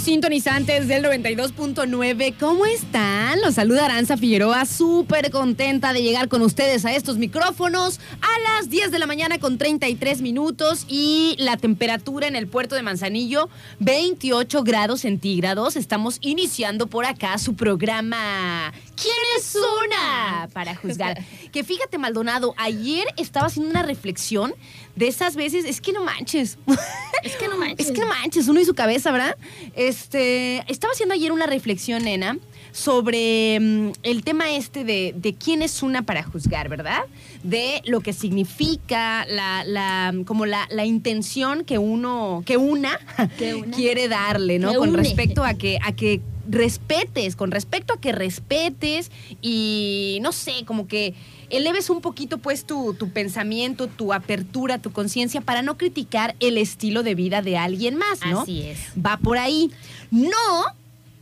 sintonizantes del 92.9. ¿Cómo están? Los saluda Aranza Figueroa, súper contenta de llegar con ustedes a estos micrófonos a las 10 de la mañana con 33 minutos y la temperatura en el puerto de Manzanillo, 28 grados centígrados. Estamos iniciando por acá su programa. ¿Quién es una? Para juzgar. Que fíjate, Maldonado, ayer estaba haciendo una reflexión de esas veces, es que no manches. Es que no manches. Es que no manches, uno y su cabeza, ¿verdad? Este, estaba haciendo ayer una reflexión, nena, sobre mm, el tema este de, de quién es una para juzgar, ¿verdad? De lo que significa la, la como la, la intención que uno, que una, Que una. quiere darle, ¿no? Que Con une. respecto a que, a que respetes, con respecto a que respetes y no sé, como que eleves un poquito pues tu, tu pensamiento, tu apertura, tu conciencia para no criticar el estilo de vida de alguien más, ¿no? Así es. Va por ahí. No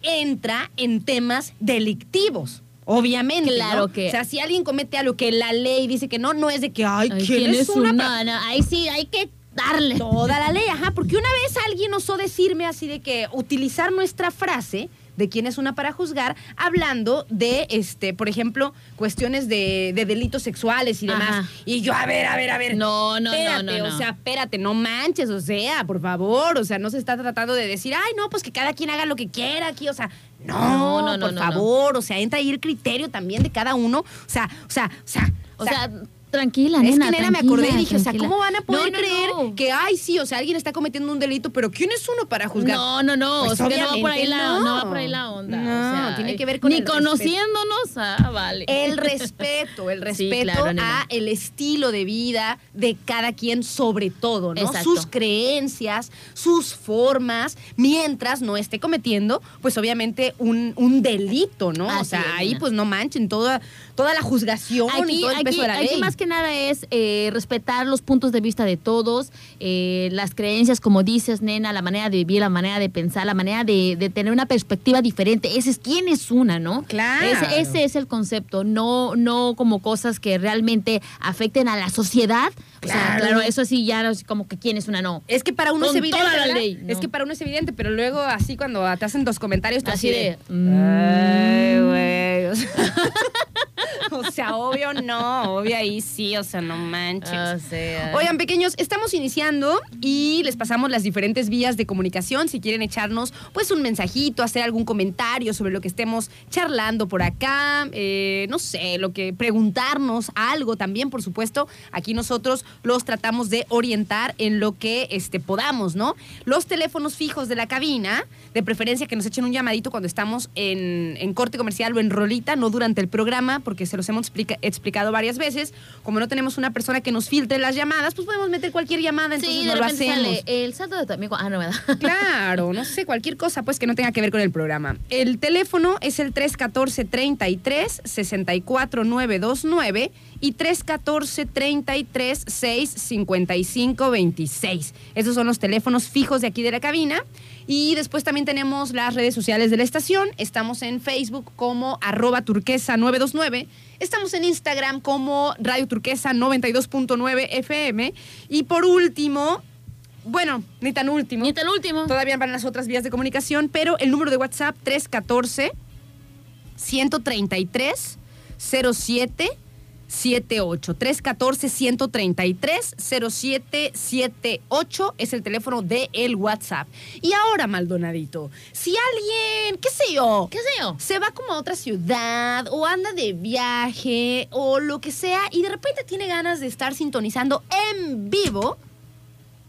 entra en temas delictivos. Obviamente. Claro ¿no? que- O sea, si alguien comete algo que la ley dice que no, no es de que, ay, Ay, ¿quién, es una? una? No, ahí sí, hay que darle. Toda la ley, ajá, porque una vez alguien osó decirme así de que utilizar nuestra frase de quién es una para juzgar, hablando de, este, por ejemplo, cuestiones de, de delitos sexuales y demás. Ajá. Y yo, a ver, a ver, a ver. No, no, no, espérate, no, no. O sea, espérate, no manches, o sea, por favor, o sea, no se está tratando de decir, ay, no, pues que cada quien haga lo que quiera aquí, o sea, no, No, no, por no, favor, o sea, entra ahí el criterio también de cada uno, o sea, o sea, o sea, O sea, tranquila, es nena. que nena me tranquila, acordé y dije, o sea, tranquila. ¿cómo van a poder No, no, creer no. que, ay, sí, o sea, alguien está cometiendo un delito, pero ¿quién es uno para juzgar? No, no, no. Pues o sea, no va por ahí la, no. no va por ahí la onda. No, o sea, tiene eh, que ver con Ni el respeto. conociéndonos, ah, vale. El respeto, el Sí, respeto claro, nena. a el estilo de vida de cada quien sobre todo, ¿no? Exacto. Sus creencias, sus formas, mientras no esté cometiendo, pues obviamente un, un delito, ¿no? o Así sea, es, ahí nena. pues no manchen toda, toda la juzgación y Aquí, todo el aquí, peso de la aquí ley. más que nada es eh, respetar los puntos de vista de todos, eh, las creencias, como dices, nena, la manera de vivir, la manera de pensar, la manera de, de tener una perspectiva diferente. Ese es quién es una, ¿no? Claro. Ese, ese es el concepto, no, no como cosas que realmente afecten a la sociedad. O sea, Claro. claro, eso sí, ya no es como que quién es una, no. Es que para uno Con es evidente. Es que para uno es evidente, pero luego así cuando te hacen dos comentarios, tú Así de, Ay, güey. O sea, obvio no, obvio ahí sí, o sea, no manches. O sea. Oigan, pequeños, estamos iniciando y les pasamos las diferentes vías de comunicación. Si quieren echarnos, pues, un mensajito, hacer algún comentario sobre lo que estemos charlando por acá, eh, no sé, lo que preguntarnos algo también, por supuesto. Aquí nosotros los tratamos de orientar en lo que este, podamos, ¿no? Los teléfonos fijos de la cabina, de preferencia que nos echen un llamadito cuando estamos en, en corte comercial o en rolita, no durante el programa, porque se los hemos explica- explicado varias veces. Como no tenemos una persona que nos filtre las llamadas, pues podemos meter cualquier llamada, entonces sí, no de lo hacemos. sale el saldo de tu amigo. Ah, no, ¿verdad? Claro, no sé, cualquier cosa pues que no tenga que ver con el programa. El teléfono es el 314 33 64 929 y 314 33 6 55 26. Esos son los teléfonos fijos de aquí de la cabina. Y después también tenemos las redes sociales de la estación. Estamos en Facebook como arroba turquesa 929. Estamos en Instagram como Radio Turquesa 92.9 FM. Y por último, bueno, ni tan último. Ni el último. Todavía van las otras vías de comunicación, pero el número de WhatsApp 314 133 07 78 314 133 0778 es el teléfono de el WhatsApp. Y ahora, Maldonadito, si alguien, qué sé yo, ¿Qué sé yo? se va como a otra ciudad o anda de viaje o lo que sea y de repente tiene ganas de estar sintonizando en vivo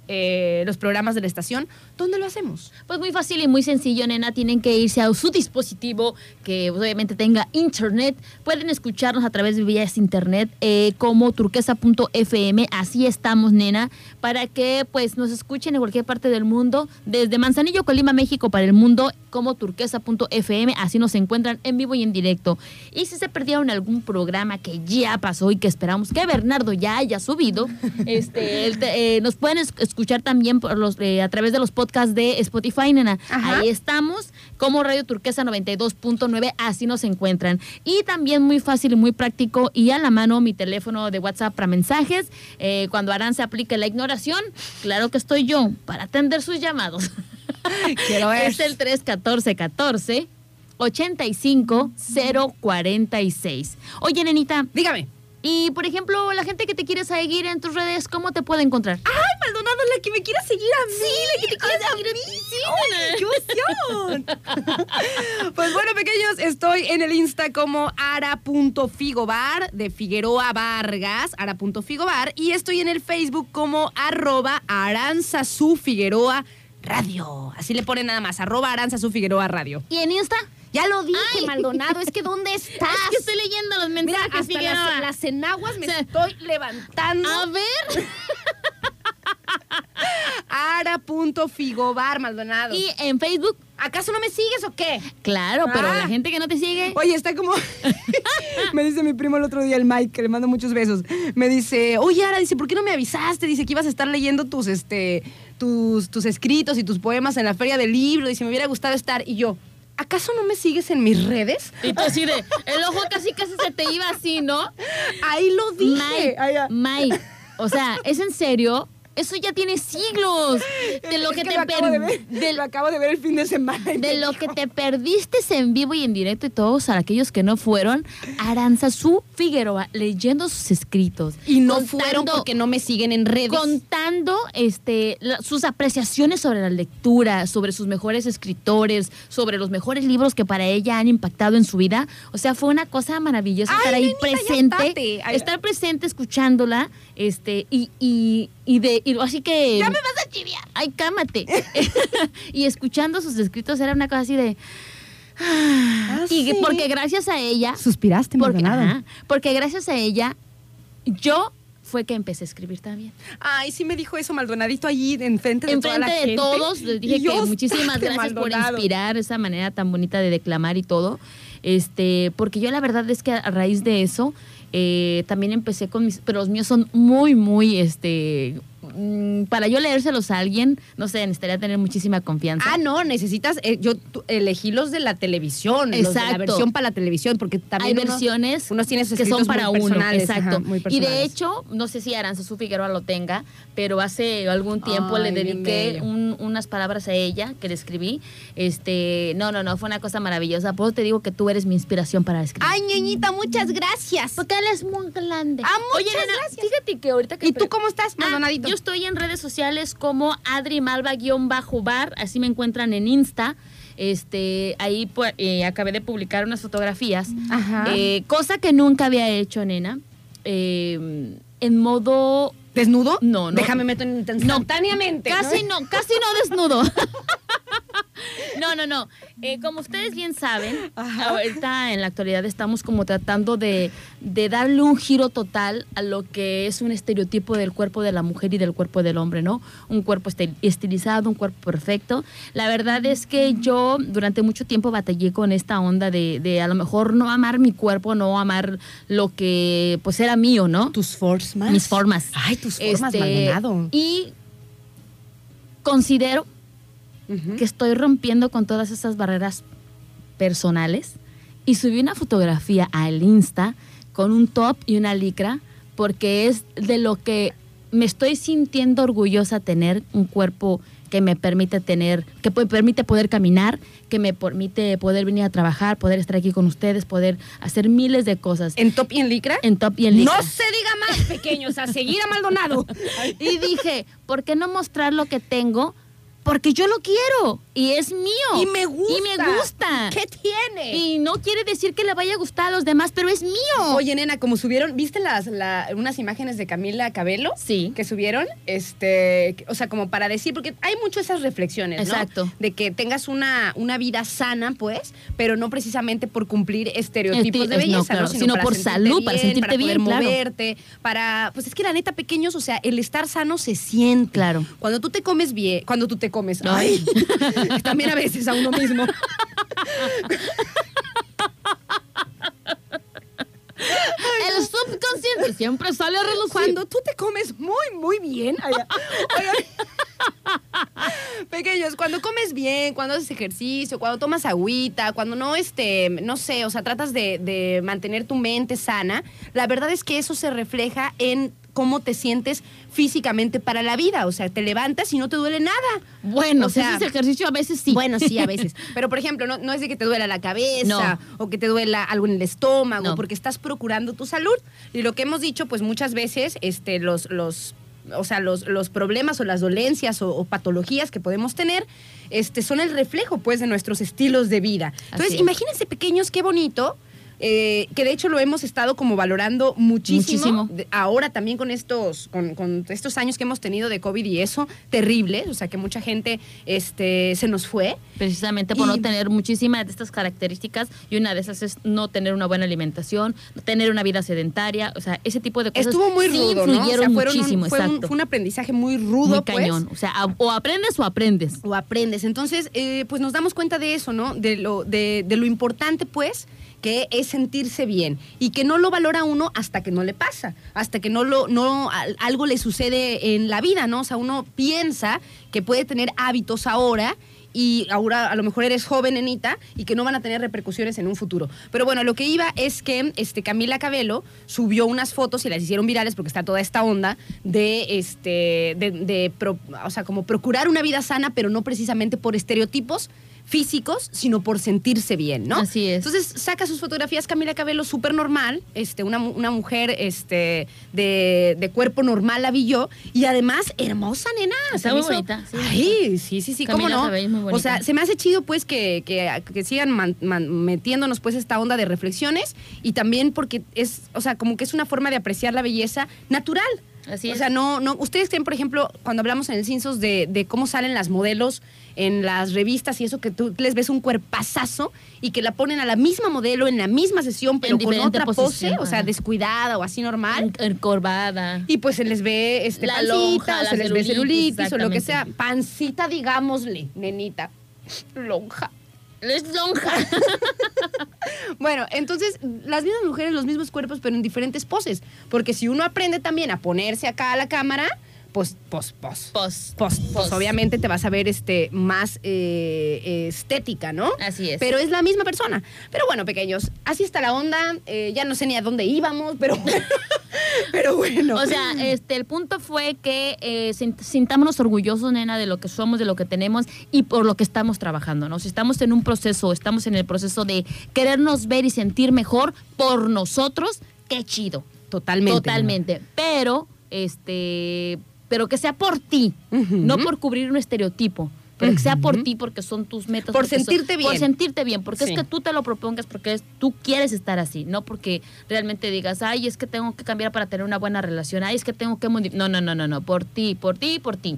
eh, los programas de la estación, ¿dónde lo hacemos? Pues muy fácil y muy sencillo, nena. Tienen que irse a su dispositivo que obviamente tenga internet. Pueden escucharnos a través de vías internet eh, como turquesa.fm. Así estamos, nena, para que pues nos escuchen en cualquier parte del mundo, desde Manzanillo, Colima, México, para el mundo, como turquesa.fm. Así nos encuentran en vivo y en directo. Y si se perdieron algún programa que ya pasó y que esperamos que Bernardo ya haya subido, este, el eh, nos pueden es- escuchar también por los, eh, a través de los podcasts de Spotify, nena. Ajá. Ahí estamos, como Radio Turquesa 92.9, así nos encuentran. Y también muy fácil y muy práctico y a la mano mi teléfono de WhatsApp para mensajes. Eh, cuando Aran se aplique la ignoración, claro que estoy yo para atender sus llamados. Quiero ver. Es el 314-14. 85046. Oye, nenita, Dígame. Y por ejemplo, la gente que te quiere seguir en tus redes, ¿cómo te puede encontrar? ¡Ay, Maldonado, la que me quiera seguir a mí! la que te quiera seguir a mí. ¡Ay, qué emoción! pues bueno, pequeños, estoy en el Insta como ara.figobar de Figueroa Vargas, ara.figobar, y estoy en el Facebook como arroba aranzazu Figueroa Radio. Así le ponen nada más, arroba aranzazu Figueroa Radio. ¿Y en Insta? Ya lo dije, Ay. Maldonado, es que ¿dónde estás? Es que estoy leyendo los Mira, mensajes, hasta Figueroa. las, las enaguas me O sea, estoy levantando. A ver. Ara.figobar, Maldonado. ¿Y en Facebook? ¿Acaso no me sigues o qué? Claro, pero Ah. la gente que no te sigue. Oye, está como. me dice mi primo el otro día, el Mike, que le mando muchos besos. Me dice, oye, Ara, dice, ¿por qué no me avisaste? Dice que ibas a estar leyendo tus, este, tus, tus escritos y tus poemas en la feria del libro. Dice, me hubiera gustado estar. Y yo, ¿acaso no me sigues en mis redes? Y tú así de, el ojo casi casi se te iba así, ¿no? Ahí lo dije. Mike, Ay, ya. Mike, o sea, ¿es en serio? Eso ya tiene siglos. De lo Es que, que te lo acabo, de lo acabo de ver el fin de semana. de lo dijo, que te perdiste en vivo y en directo y todos a aquellos que no fueron, Aranzazú Figueroa leyendo sus escritos. Y no contando- fueron porque no me siguen en redes. contando este, la- sus apreciaciones sobre la lectura, sobre sus mejores escritores, sobre los mejores libros que para ella han impactado en su vida. O sea, fue una cosa maravillosa Ay, estar ahí presente, estar presente escuchándola, este, y, y, y de, y así que. Ya me vas a chiviar. Ay, cámate. y escuchando sus escritos era una cosa así de. Ah, y sí. porque gracias a ella. Suspiraste, Porque, ajá, porque gracias a ella, yo fue que empecé a escribir también. Ay, sí me dijo eso Maldonadito allí enfrente de toda la de gente. todos, les dije que muchísimas "Estate, gracias por Maldonado". inspirar esa manera tan bonita de declamar y todo. Este, porque yo la verdad es que a raíz de eso eh, también empecé con mis, pero los míos son muy, muy, este, mm, para yo leérselos a alguien, no sé, necesitaría tener muchísima confianza. Ah, no, necesitas, eh, yo elegí los de la televisión, los de la Exacto. versión para la televisión, porque Hay también unos- versiones unos tienen sus que son para muy uno, exacto. ajá, muy y de hecho, no sé si Aranzazú Figueroa lo tenga, pero hace algún tiempo Ay, le dediqué un- unas palabras a ella que le escribí. Este, no, no, no, fue una cosa maravillosa. Por eso te digo que tú eres mi inspiración para escribir. Ay, ñeñita, muchas gracias. porque él es muy grande. Ah, muchas Oye, nena, gracias. fíjate que ahorita que ¿Y tú cómo estás, Ah, yo estoy en redes sociales como Adri Malva-bar, así me encuentran en Insta. Este, ahí pues, eh, acabé de publicar unas fotografías, Ajá. eh, cosa que nunca había hecho, nena. eh, en modo ¿Desnudo? No, no. Déjame meto en- instantáneamente. Casi no, casi no desnudo. No, no, no. Eh, como ustedes bien saben, Ajá. ahorita en la actualidad estamos como tratando de, de darle un giro total a lo que es un estereotipo del cuerpo de la mujer y del cuerpo del hombre, ¿no? Un cuerpo estil- estilizado, un cuerpo perfecto. La verdad es que yo durante mucho tiempo batallé con esta onda de, de a lo mejor no amar mi cuerpo, no amar lo que pues era mío, ¿no? ¿Tus formas? Mis formas. Ay, tus formas, Este. Y considero Que estoy rompiendo con todas esas barreras personales y subí una fotografía al Insta con un top y una licra porque es de lo que me estoy sintiendo orgullosa tener un cuerpo que me permite tener, que me permite poder caminar, que me permite poder venir a trabajar, poder estar aquí con ustedes, poder hacer miles de cosas ¿En top y en licra? en top y en licra. No se diga más, pequeños, a seguir a Maldonado. Y dije, ¿por qué no mostrar lo que tengo? Porque yo lo quiero y es mío. Y me gusta. Y me gusta. ¿Qué tiene? Y no quiere decir que le vaya a gustar a los demás, pero es mío. Oye, nena, como subieron, ¿viste las la- unas imágenes de Camila Cabello? Sí. Que subieron, este, o sea, como para decir, porque hay mucho esas reflexiones, ¿no? Exacto. De que tengas una, una vida sana, pues, pero no precisamente por cumplir estereotipos de no, belleza, claro, ¿no? sino por salud, para sentirte para bien, poder claro. moverte, para, pues es que la neta, pequeños, o sea, el estar sano se siente. Claro. Cuando tú te comes bien, cuando tú te comes, Ay. ay, también a veces a uno mismo. El subconsciente siempre sale a relucir. Cuando tú te comes muy, muy bien. Pequeños, cuando comes bien, cuando haces ejercicio, cuando tomas agüita, cuando no, este, no sé, o sea, tratas de, de mantener tu mente sana, la verdad es que eso se refleja en cómo te sientes físicamente para la vida. O sea, te levantas y no te duele nada. Bueno, O sea, sea, ese ejercicio a veces sí. Bueno, sí, a veces. Pero, por ejemplo, no, no es de que te duela la cabeza o que te duela algo en el estómago, No. porque estás procurando tu salud. Y lo que hemos dicho, pues muchas veces, este, los, los, o sea, los, los problemas o las dolencias o, o patologías que podemos tener, este, son el reflejo, pues, de nuestros estilos de vida. Entonces, imagínense, pequeños, qué bonito. Eh, que de hecho lo hemos estado como valorando muchísimo, Muchísimo. ahora también con estos con, con estos años que hemos tenido de COVID y eso terrible o sea que mucha gente este se nos fue Precisamente por Y- no tener muchísimas de estas características y una de esas es no tener una buena alimentación, tener una vida sedentaria, o sea, ese tipo de cosas Estuvo muy sí rudo, ¿no? O sea, un- muchísimo, fue, un, exacto. fue un aprendizaje muy rudo, Muy pues. cañón, o sea, a- o aprendes o aprendes. O aprendes. Entonces, eh, pues nos damos cuenta de eso, ¿no? De lo, de, de lo importante, pues, que es sentirse bien y que no lo valora uno hasta que no le pasa, hasta que no lo no al- algo le sucede en la vida, ¿no? O sea, uno piensa que puede tener hábitos ahora y ahora a lo mejor eres joven, nenita, y que no van a tener repercusiones en un futuro. Pero bueno, lo que iba es que este, Camila Cabello subió unas fotos y las hicieron virales porque está toda esta onda de, este, de, o sea, como procurar una vida sana, pero no precisamente por estereotipos físicos, sino por sentirse bien, ¿no? Así es. Entonces saca sus fotografías Camila Cabello súper normal, este, una, una mujer este, de, de cuerpo normal la vi yo, y además hermosa, nena. Está muy bonita, sí. Ay, sí, sí, sí, cómo no. Cabello es muy o sea, se me hace chido pues que, que, que sigan man- man- metiéndonos pues esta onda de reflexiones y también porque es, o sea, como que es una forma de apreciar la belleza natural. Así o sea, no, no, ustedes creen, por ejemplo, cuando hablamos en el Cinsos de, de cómo salen las modelos en las revistas y eso, que tú les ves un cuerpazazo y que la ponen a la misma modelo en la misma sesión, pero con otra pose, o sea, descuidada o así normal. En- encorvada. Y pues se les ve este La pancita, lonja, o se les ve celulitis, o lo que sea. Pancita, digámosle, nenita. Lonja. Es lonja. Bueno, entonces, las mismas mujeres, los mismos cuerpos, pero en diferentes poses. Porque si uno aprende también a ponerse acá a la cámara, pues, pues, pues. Pos. Pues, pues, Pos. obviamente te vas a ver este, más eh, estética, ¿no? Así es. Pero es la misma persona. Pero bueno, pequeños, así está la onda. Eh, ya no sé ni a dónde íbamos, pero, pero bueno. O sea, este, el punto fue que eh, sint- sintámonos orgullosos, nena, de lo que somos, de lo que tenemos y por lo que estamos trabajando, ¿no? Si estamos en un proceso, estamos en el proceso de querernos ver y sentir mejor por nosotros, qué chido. totalmente. Totalmente. Pero, este, pero que sea por ti, no por cubrir un estereotipo. Pero que sea por ti porque son tus metas. Por son- sentirte bien. Por sentirte bien, porque Sí. es que tú te lo propongas, porque es- tú quieres estar así, no porque realmente digas, ay, es que tengo que cambiar para tener una buena relación, ay, es que tengo que... modi-". No, no, no, no, no, por ti, por ti, por ti.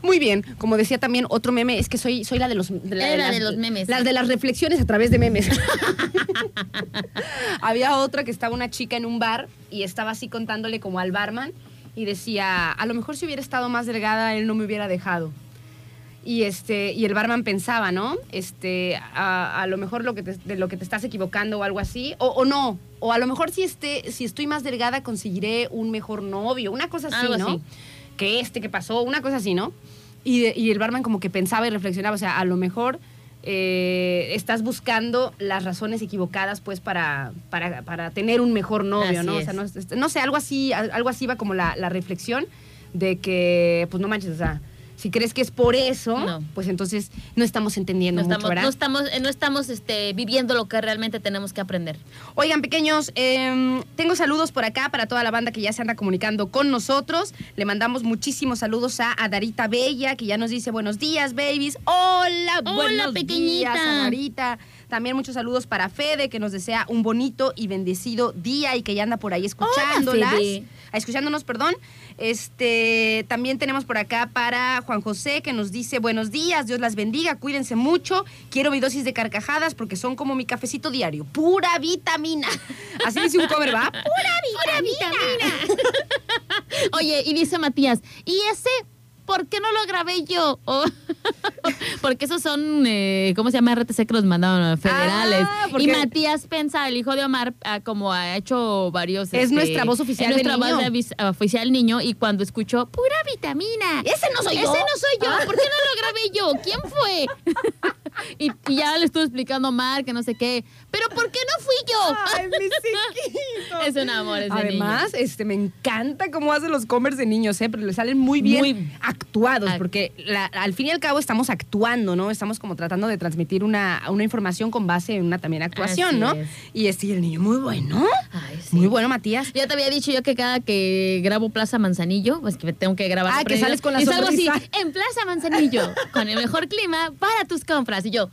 Muy bien, como decía también otro meme, es que soy, soy la de los de la- Era las- de los memes. Las de las reflexiones a través de memes. Había otra que estaba una chica en un bar y estaba así contándole como al barman y decía, a lo mejor si hubiera estado más delgada, él no me hubiera dejado. Y este, y el barman pensaba, ¿no? Este, a, a lo mejor lo que te- de lo que te estás equivocando o algo así, o, o no, o a lo mejor si este, si estoy más delgada conseguiré un mejor novio, una cosa así, Algo ¿no? así. Que este que pasó, una cosa así, ¿no? Y, de- y el barman como que pensaba y reflexionaba, o sea, a lo mejor eh, estás buscando las razones equivocadas, pues, para, para, para tener un mejor novio, Así ¿no? O sea, no, este, no sé, algo así, al- algo así va como la, la reflexión de que, pues, no manches, o sea, si crees que es por eso, No. pues entonces no estamos entendiendo No mucho, estamos, ¿verdad? no estamos, eh, no estamos este, viviendo lo que realmente tenemos que aprender. Oigan, pequeños, eh, tengo saludos por acá para toda la banda que ya se anda comunicando con nosotros. Le mandamos muchísimos saludos a, a Darita Bella, que ya nos dice buenos días, babies. Hola, Hola, buenos pequeñita. días, a Darita. También muchos saludos para Fede, que nos desea un bonito y bendecido día y que ya anda por ahí escuchándolas. Fede. Escuchándonos, perdón. Este, también tenemos por acá para Juan José, que nos dice buenos días, Dios las bendiga, cuídense mucho. Quiero mi dosis de carcajadas porque son como mi cafecito diario. Pura vitamina. Así dice un cover, ¿va? Pura vitamina. Oye, y dice Matías, ¿y ese por qué no lo grabé yo? O- porque esos son, eh, ¿cómo se llama? RTC que los mandaron federales. Ah, y Matías Pensa, el hijo de Omar, ah, como ha hecho varios... este, Es nuestra voz oficial Es nuestra niño. voz de avis- oficial niño y cuando escuchó, pura vitamina. Ese no soy Ese yo. no soy yo. ¿Por qué no lo grabé yo? ¿Quién fue? Y, y ya le estuve explicando mal que no sé qué. Pero ¿por qué no fui yo? Ay, mi chiquito. Es un amor ese Además, este, me encanta cómo hace los comers de niños, ¿eh? Pero le salen muy bien Muy- actuados, Act- porque la- al fin y al cabo estamos actuando, ¿no? Estamos como tratando de transmitir una, una información con base en una también actuación, Así ¿no? es. Y este, y el niño muy bueno. Ay, sí. Muy bueno, Matías. Ya te había dicho yo que cada que grabo Plaza Manzanillo, pues que tengo que grabar. Ah, que sales con la Y salgo así, en Plaza Manzanillo, con el mejor clima para tus compras. Y yo,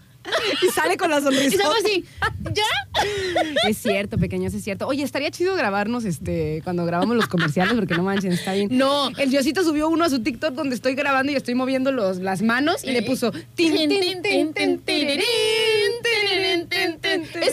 Y sale con la y sonrisa. salgo así, ¿ya? Es cierto, pequeños, es cierto. Oye, estaría chido grabarnos este cuando grabamos los comerciales, porque no manchen, está bien. No. El Diosito subió uno a su TikTok donde estoy grabando y estoy moviendo los, las manos y le puso Es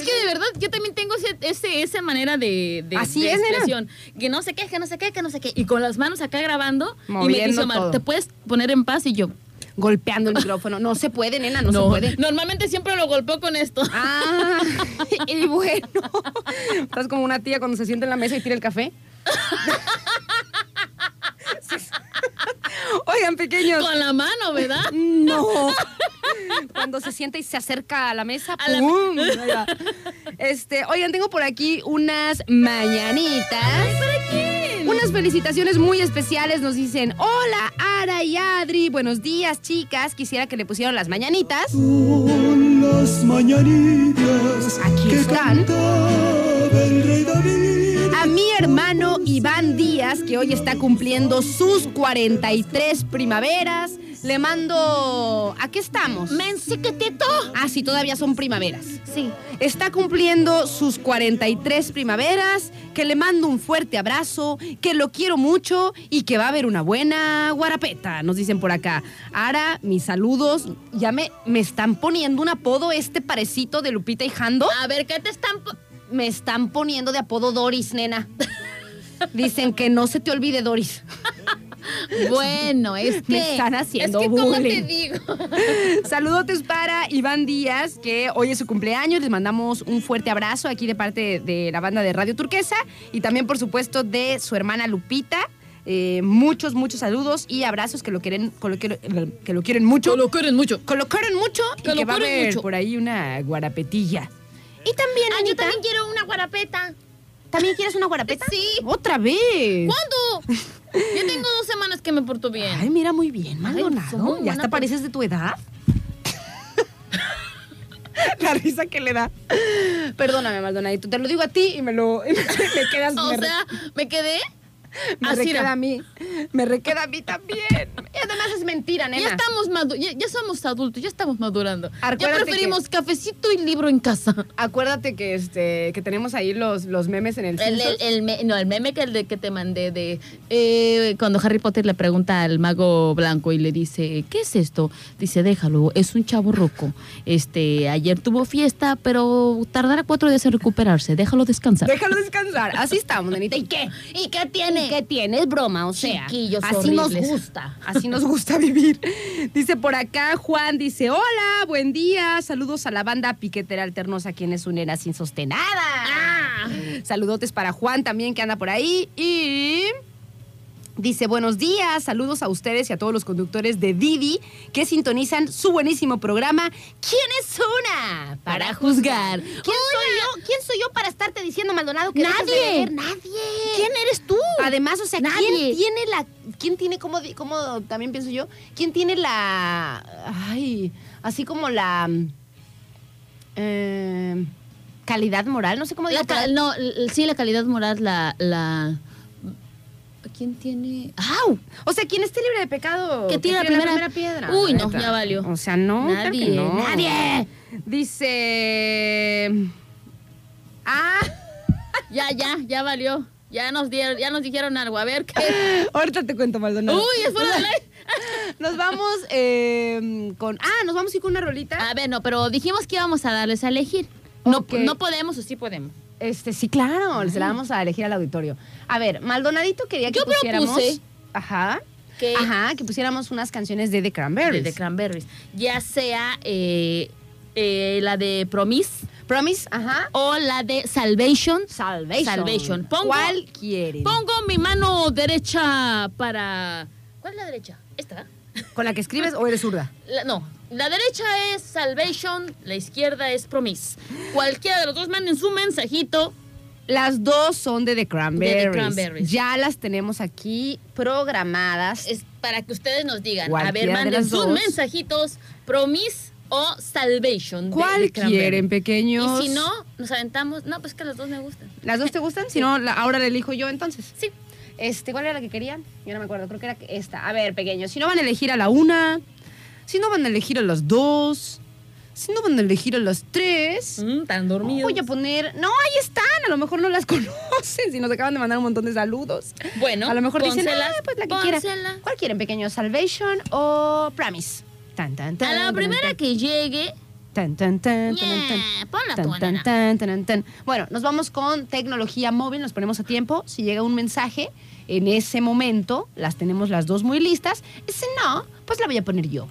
que de verdad yo también tengo ese, ese- esa manera de, de, Así de es, expresión. Que no sé qué, que no sé qué, que no sé qué. Y con las manos acá grabando y me Moviendo dice Omar. ¿te puedes poner en paz? Y yo, golpeando el micrófono. No se puede, nena, no, se puede. Normalmente siempre lo golpeo con esto. Ah, y bueno, estás como una tía cuando se sienta en la mesa y tira el café. Oigan, pequeños. Con la mano, ¿verdad? No. Cuando se sienta y se acerca a la mesa, A ¡pum! Este, oigan, tengo por aquí unas mañanitas. Unas felicitaciones muy especiales. Nos dicen: Hola, Ara y Adri. Buenos días, chicas. Quisiera que le pusieran las mañanitas. Son las mañanitas Aquí están. el rey David. A mi hermano Iván Díaz, que hoy está cumpliendo sus 43 primaveras. Le mando. ¿A qué estamos? Mensiquetito. Ah, sí, todavía son primaveras. Sí. Está cumpliendo sus 43 primaveras, que le mando un fuerte abrazo, que lo quiero mucho y que va a haber una buena guarapeta, nos dicen por acá. Ahora, mis saludos, ya me, me están poniendo un apodo este parecito de Lupita y Jando. A ver, ¿qué te están...? Me están poniendo de apodo Doris, nena. Dicen que no se te olvide Doris. Bueno, es que... Me están haciendo Es que, ¿cómo te bullying. digo? Saludotes para Iván Díaz, que hoy es su cumpleaños. Les mandamos un fuerte abrazo aquí de parte de la banda de Radio Turquesa y también, por supuesto, de su hermana Lupita. Eh, muchos, muchos saludos y abrazos que lo quieren, lo que, que lo quieren mucho. lo quieren mucho. Que lo quieren mucho Que y lo que va a quieren haber mucho. por ahí una guarapetilla. Y también, Ah, yo Anita, también quiero una guarapeta. ¿también quieres una guarapeta? Sí. ¿Otra vez? ¿Cuándo? Yo tengo dos semanas que me porto bien. Ay, mira, muy bien, Maldonado. ya hasta pareces de tu edad. La risa que le da. Perdóname, Maldonadito. Te lo digo a ti y me lo y me, me quedas. o sea, me quedé me así. requeda era. a mí. Me requeda a mí también. Y además es mentira, nena. Ya estamos madu ya, ya somos adultos, ya estamos madurando. Ya preferimos cafecito y libro en casa. Acuérdate que este que tenemos ahí los, los memes en el, El, el- Simpsons. el me- no, el meme que, el de- que te mandé de eh, cuando Harry Potter le pregunta al mago blanco y le dice, ¿qué es esto? Dice, déjalo, es un chavo roco. Este, ayer tuvo fiesta, pero tardará cuatro días en recuperarse. Déjalo descansar. Déjalo descansar. Así estamos, nenita. ¿Y qué? ¿Y qué tiene? ¿Y qué tiene? Es broma, o sea. Chiquillos así nos gusta. Así nos gusta vivir. Dice por acá Juan, dice, hola, buen día. Saludos a la banda piquetera alternosa, quien es nena sin sostenada. Ah. Saludotes para Juan también, que anda por ahí. Y... Dice, buenos días, saludos a ustedes y a todos los conductores de Didi que sintonizan su buenísimo programa. ¿Quién es una? Para juzgar. ¿Quién soy yo? ¿Quién soy yo para estarte diciendo, Maldonado, que de Nadie. Nadie. ¿Quién eres tú? Además, o sea, Nadie. ¿quién tiene la. ¿Quién tiene, como, como también pienso yo? ¿Quién tiene la. Ay, así como la. eh, calidad moral? No sé cómo ca- no, sí, la calidad moral, la... la ¿Quién tiene...? ¡Au! O sea, ¿quién esté libre de pecado? Que tire la primera- piedra. Uy, no, ya valió. O sea, no. claro Nadie, no. nadie. Dice. Ah. Ya, ya, ya valió. Ya nos dieron, ya nos dijeron algo. A ver qué. Ahorita te cuento, Maldonado. Uy, es fuera del aire. Nos vamos eh, con. Ah, nos vamos a ir con una rolita. A ver, no, pero dijimos que íbamos a darles a elegir. No, no podemos o sí podemos. Este, sí, claro, se la vamos a elegir al auditorio. A ver, Maldonadito quería que Yo pusiéramos. propuse Ajá. que- Ajá, que pusiéramos unas canciones de The Cranberries. De, de Cranberries. Ya sea eh, eh, la de Promise Promise, ajá. o la de Salvation. Salvation. Salvation. Pongo- ¿Cuál quieren? Pongo mi mano derecha para. ¿Cuál es la derecha? ¿Esta? ¿Con la que escribes o eres zurda? La- no, La derecha es Salvation, la izquierda es Promise. Cualquiera de los dos manden su mensajito. Las dos son de The Cranberries. De The Cranberries. Ya las tenemos aquí programadas. Es para que ustedes nos digan. a ver, manden sus dos. mensajitos. Promise o Salvation. ¿Cuál quieren, pequeños? Y si no, nos aventamos. No, pues que las dos me gustan. ¿Las dos te gustan? Si no, la- ahora la elijo yo entonces. Sí. Este, ¿cuál era la que querían? Yo no me acuerdo, creo que era esta. A ver, pequeños, si no van a elegir a la una, si no van a elegir a las dos, si no van a elegir a las tres, Mm, tan dormidos. voy a poner. No, ahí están, a lo mejor no las conocen, si nos acaban de mandar un montón de saludos. Bueno, a lo mejor dicen, ah, pues la que quieran. pónsela. ¿Cuál quieren, pequeños? ¿Salvation o Promise? Tan, tan, tan, A la tan, primera tan, que llegue. tan, tan, tan, tan, ñe, tan. tan, tan, tan. Bueno, nos vamos con tecnología móvil, nos ponemos a tiempo. Si llega un mensaje, en ese momento las tenemos las dos muy listas. Y si no, pues la voy a poner yo.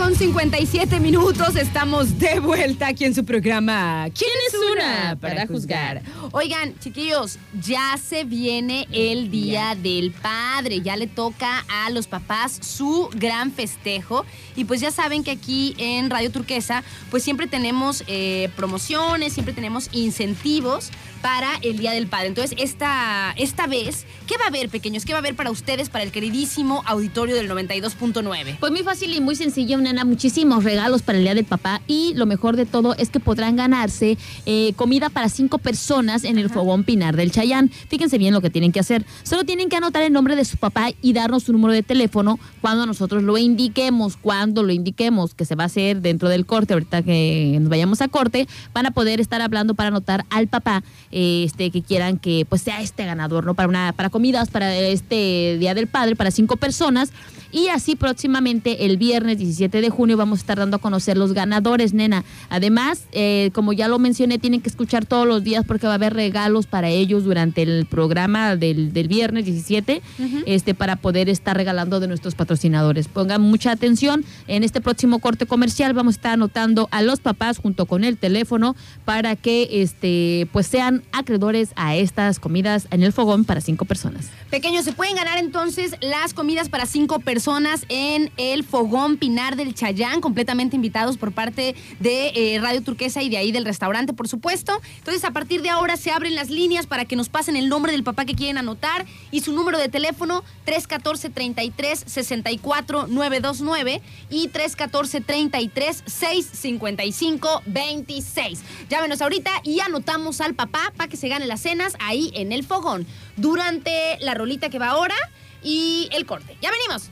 Con 57 minutos. Estamos de vuelta aquí en su programa. ¿Quién, es una para juzgar? Oigan, chiquillos, ya se viene el Día del Padre. Ya le toca a los papás su gran festejo. Y pues ya saben que aquí en Radio Turquesa, pues siempre tenemos eh, promociones, siempre tenemos incentivos para el Día del Padre. Entonces, esta, esta vez, ¿qué va a haber, pequeños? ¿Qué va a haber para ustedes, para el queridísimo auditorio del 92.9? Pues muy fácil y muy sencillo, nena. Muchísimos regalos para el Día del Papá. Y lo mejor de todo es que podrán ganarse eh, comida para cinco personas en el Fogón Pinar del Chayán. Fíjense bien lo que tienen que hacer. Solo tienen que anotar el nombre de su papá y darnos su número de teléfono cuando nosotros lo indiquemos. Cuando lo indiquemos, que se va a hacer dentro del corte, ahorita que nos vayamos a corte, van a poder estar hablando para anotar al papá este que quieran que pues sea este ganador, ¿no? Para una para comidas para este Día del Padre para cinco personas y así próximamente el viernes 17 de junio vamos a estar dando a conocer los ganadores, nena. Además, eh, como ya lo mencioné, tienen que escuchar todos los días porque va a haber regalos para ellos durante el programa del, del viernes 17 este, para poder estar regalando de nuestros patrocinadores. Pongan mucha atención. En este próximo corte comercial vamos a estar anotando a los papás junto con el teléfono para que este, pues sean acreedores a estas comidas en el fogón para cinco personas. Pequeños, se pueden ganar entonces las comidas para cinco personas en el Fogón Pinar del Chayán, completamente invitados por parte de eh, Radio Turquesa y de ahí del restaurante, por supuesto. Entonces, a partir de ahora se abren las líneas para que nos pasen el nombre del papá que quieren anotar y su número de teléfono 314-33-64-929 y 314-33-655-26. Llámenos ahorita y anotamos al papá para que se gane las cenas ahí en el fogón durante la rolita que va ahora y el corte. ¡Ya venimos!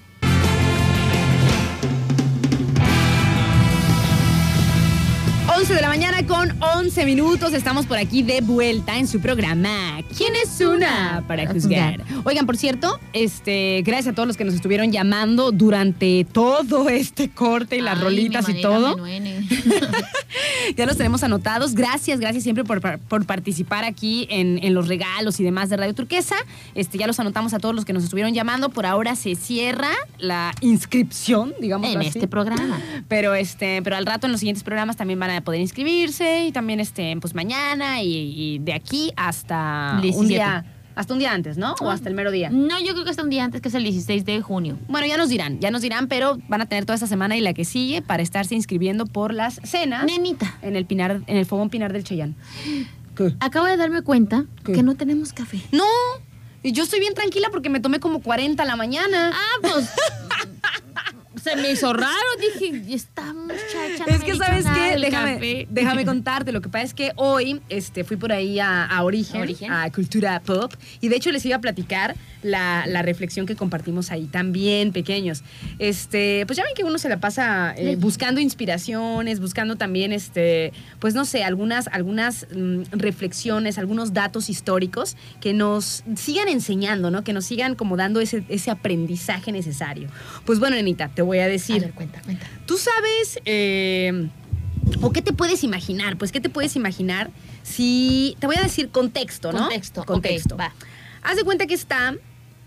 Once de la mañana con 11 minutos. Estamos por aquí de vuelta en su programa. ¿Quién es una para juzgar? Oigan, por cierto, este, gracias a todos los que nos estuvieron llamando durante todo este corte y las Ay, rolitas y todo. Ya los tenemos anotados. Gracias, gracias siempre por, por participar aquí en, en los regalos y demás de Radio Turquesa. Este, ya los anotamos a todos los que nos estuvieron llamando. Por ahora se cierra la inscripción, digamos en así. este programa. Pero este, pero al rato en los siguientes programas también van a poder inscribirse y también este, pues mañana y, y de aquí hasta un 17. día, hasta un día antes, ¿no? O hasta el mero día. No, yo creo que hasta un día antes, que es el 16 de junio. Bueno, ya nos dirán, ya nos dirán, pero van a tener toda esta semana y la que sigue para estarse inscribiendo por las cenas Nenita, en el Pinar, en el Fogón Pinar del Cheyán. ¿Qué? acabo de darme cuenta ¿Qué? que no tenemos café. No, y yo estoy bien tranquila porque me tomé como 40 a la mañana. Ah, pues. se me hizo raro. Dije, "Y esta muchacha. Es que, ¿sabes qué? Déjame, café". déjame contarte. Lo que pasa es que hoy este, fui por ahí a, a Origen, ¿A Origen? a Cultura Pop, y de hecho les iba a platicar la, la reflexión que compartimos ahí también, pequeños. Este, pues ya ven que uno se la pasa eh, buscando inspiraciones, buscando también, este, pues no sé, algunas, algunas mm, reflexiones, algunos datos históricos que nos sigan enseñando, ¿no? Que nos sigan como dando ese, ese aprendizaje necesario. Pues bueno, Nenita, te voy a A decir. ver, cuenta, cuenta. Tú sabes, eh, o qué te puedes imaginar, pues qué te puedes imaginar si, te voy a decir contexto, ¿no? Contexto, Contexto. va. Haz de cuenta que está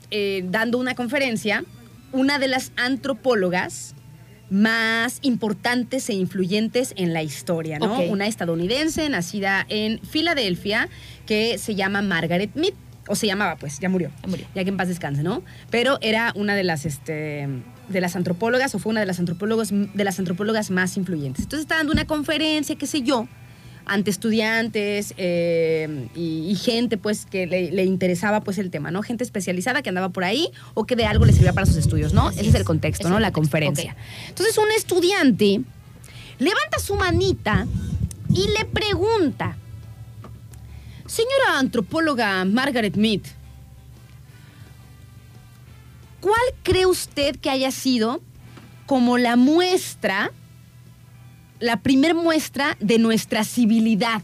eh, dando una conferencia una de las antropólogas más importantes e influyentes en la historia, ¿no? Una estadounidense nacida en Filadelfia que se llama Margaret Mead. o se llamaba pues, ya murió, Ya murió. ya que en paz descanse, ¿no? Pero era una de las, este, de las antropólogas, o fue una de las antropólogos, de las antropólogas más influyentes. Entonces está dando una conferencia, qué sé yo, ante estudiantes eh, y, y gente pues que le, le interesaba pues el tema, ¿no? Gente especializada que andaba por ahí o que de algo le servía para sus estudios, ¿no? Así Ese es el contexto, ¿no? el La conferencia. Entonces un estudiante levanta su manita y le pregunta, señora antropóloga Margaret Mead, ¿cuál cree usted que haya sido como la muestra, la primer muestra de nuestra civilidad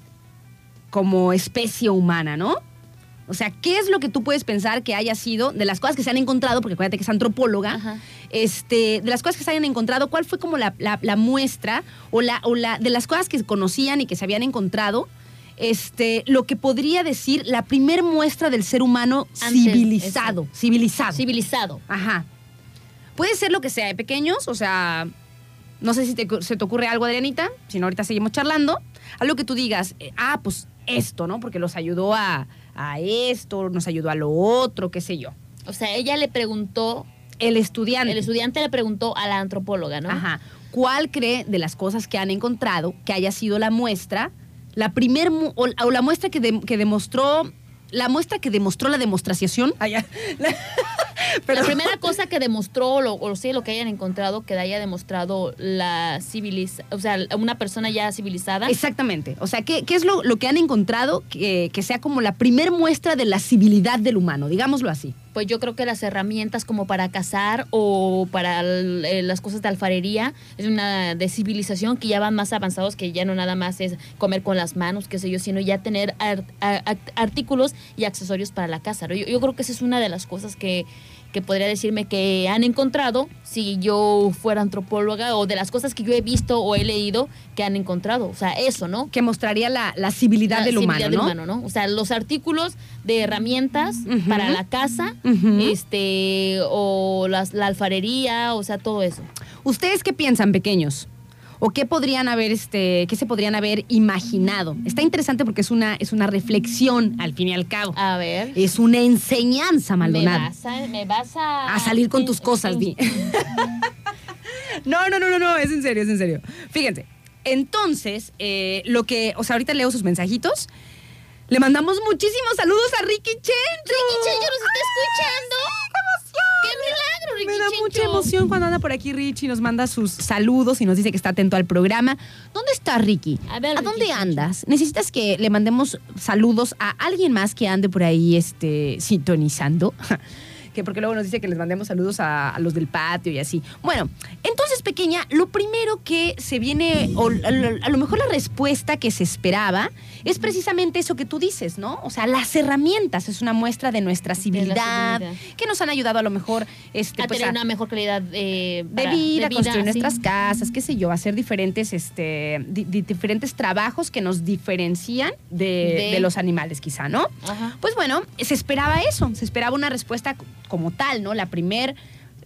como especie humana, ¿no? O sea, ¿qué es lo que tú puedes pensar que haya sido de las cosas que se han encontrado, porque acuérdate que es antropóloga, Ajá. este, de las cosas que se hayan encontrado, cuál fue como la, la- la muestra o la, o la de las cosas que conocían y que se habían encontrado, este, lo que podría decir la primer muestra del ser humano Antes, civilizado, civilizado. Civilizado. Ajá. Puede ser lo que sea de pequeños, o sea, no sé si te- se te ocurre algo, Adrianita, si no, ahorita seguimos charlando. Algo que tú digas, eh, ah, pues esto, ¿no? Porque los ayudó a, a esto, nos ayudó a lo otro, qué sé yo. O sea, ella le preguntó, El estudiante. el estudiante le preguntó a la antropóloga, ¿no? Ajá. ¿Cuál cree de las cosas que han encontrado que haya sido la muestra, la primer mu- o, o la muestra que, de- que demostró, la muestra que demostró la demostración? Ah, La primera cosa que demostró, lo, o sí, lo que hayan encontrado, que haya demostrado la civiliza, o sea, una persona ya civilizada. Exactamente. O sea, ¿qué, qué es lo, lo que han encontrado que, que sea como la primer muestra de la civilidad del humano? Digámoslo así. Pues yo creo que las herramientas como para cazar o para eh, las cosas de alfarería es una de civilización que ya van más avanzados, que ya no nada más es comer con las manos, qué sé yo, sino ya tener artículos y accesorios para la casa. Yo, yo creo que esa es una de las cosas que, que podría decirme que han encontrado si yo fuera antropóloga o de las cosas que yo he visto o he leído que han encontrado. O sea, eso, ¿no? Que mostraría la, la civilidad La del humano, civilidad ¿no? del humano, ¿no? O sea, los artículos de herramientas para la casa, este, o las- la alfarería, o sea, todo eso. ¿Ustedes qué piensan, pequeños? ¿O qué podrían haber, este, qué se podrían haber imaginado? Está interesante porque es una, es una reflexión, al fin y al cabo. A ver. Es una enseñanza, me Maldonado. vas a, me vas a... A salir con tus cosas, di. No, no, no, no, no, es en serio, es en serio. Fíjense, entonces, eh, lo que, o sea, ahorita leo sus mensajitos. Le mandamos muchísimos saludos a Ricky Chencho. Ricky Chencho nos está escuchando. Mucha emoción cuando anda por aquí Richie, nos manda sus saludos y nos dice que está atento al programa. ¿Dónde está Ricky? A ver, Ricky dónde andas? ¿Necesitas que le mandemos saludos a alguien más que ande por ahí este, sintonizando? que porque luego nos dice que les mandemos saludos a, a los del patio y así. Bueno, entonces, pequeña, lo primero que se viene, o a lo, a lo mejor la respuesta que se esperaba, es precisamente eso que tú dices, ¿no? O sea, las herramientas es una muestra de nuestra civilidad, que nos han ayudado a lo mejor este, A pues, tener a- una mejor calidad eh, de vida, construir sí. nuestras casas, qué sé yo, hacer diferentes, este, di- di- diferentes trabajos que nos diferencian de, los animales, quizá, ¿no? Ajá. Pues bueno, se esperaba eso, se esperaba una respuesta como tal, ¿no? La primer,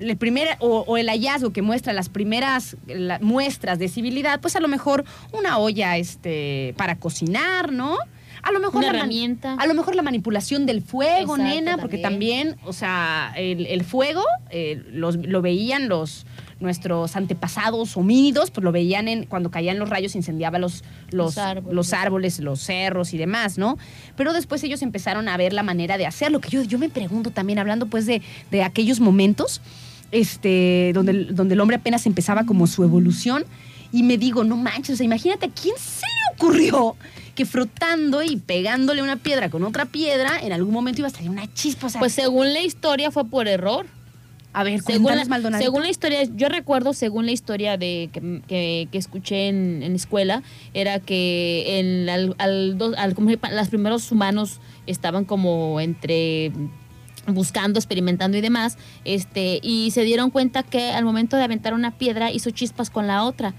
el primer o, o el hallazgo que muestra las primeras la- muestras de civilidad, pues a lo mejor una olla, este, para cocinar, ¿no? A lo mejor Una la herramienta. a lo mejor la manipulación del fuego, Exacto, nena, porque también. también, o sea, el, el fuego eh, los- lo veían los nuestros antepasados homínidos, pues lo veían en cuando caían los rayos, incendiaba los, los, Los árboles. los árboles, los cerros y demás, ¿no? Pero después ellos empezaron a ver la manera de hacerlo, que yo, yo me pregunto también, hablando pues de, de aquellos momentos, este, donde, el- donde el hombre apenas empezaba como su evolución, y me digo, no manches, o sea, imagínate, ¿a quién se le ocurrió que frotando y pegándole una piedra con otra piedra, en algún momento iba a salir una chispa? O sea, Pues según la historia fue por error. a ver, Según la, Maldonado. según la historia, yo recuerdo, según la historia de que, que- que escuché en, en escuela, era que en, al, como los primeros humanos estaban como entre buscando, experimentando y demás, este, y se dieron cuenta que al momento de aventar una piedra hizo chispas con la otra.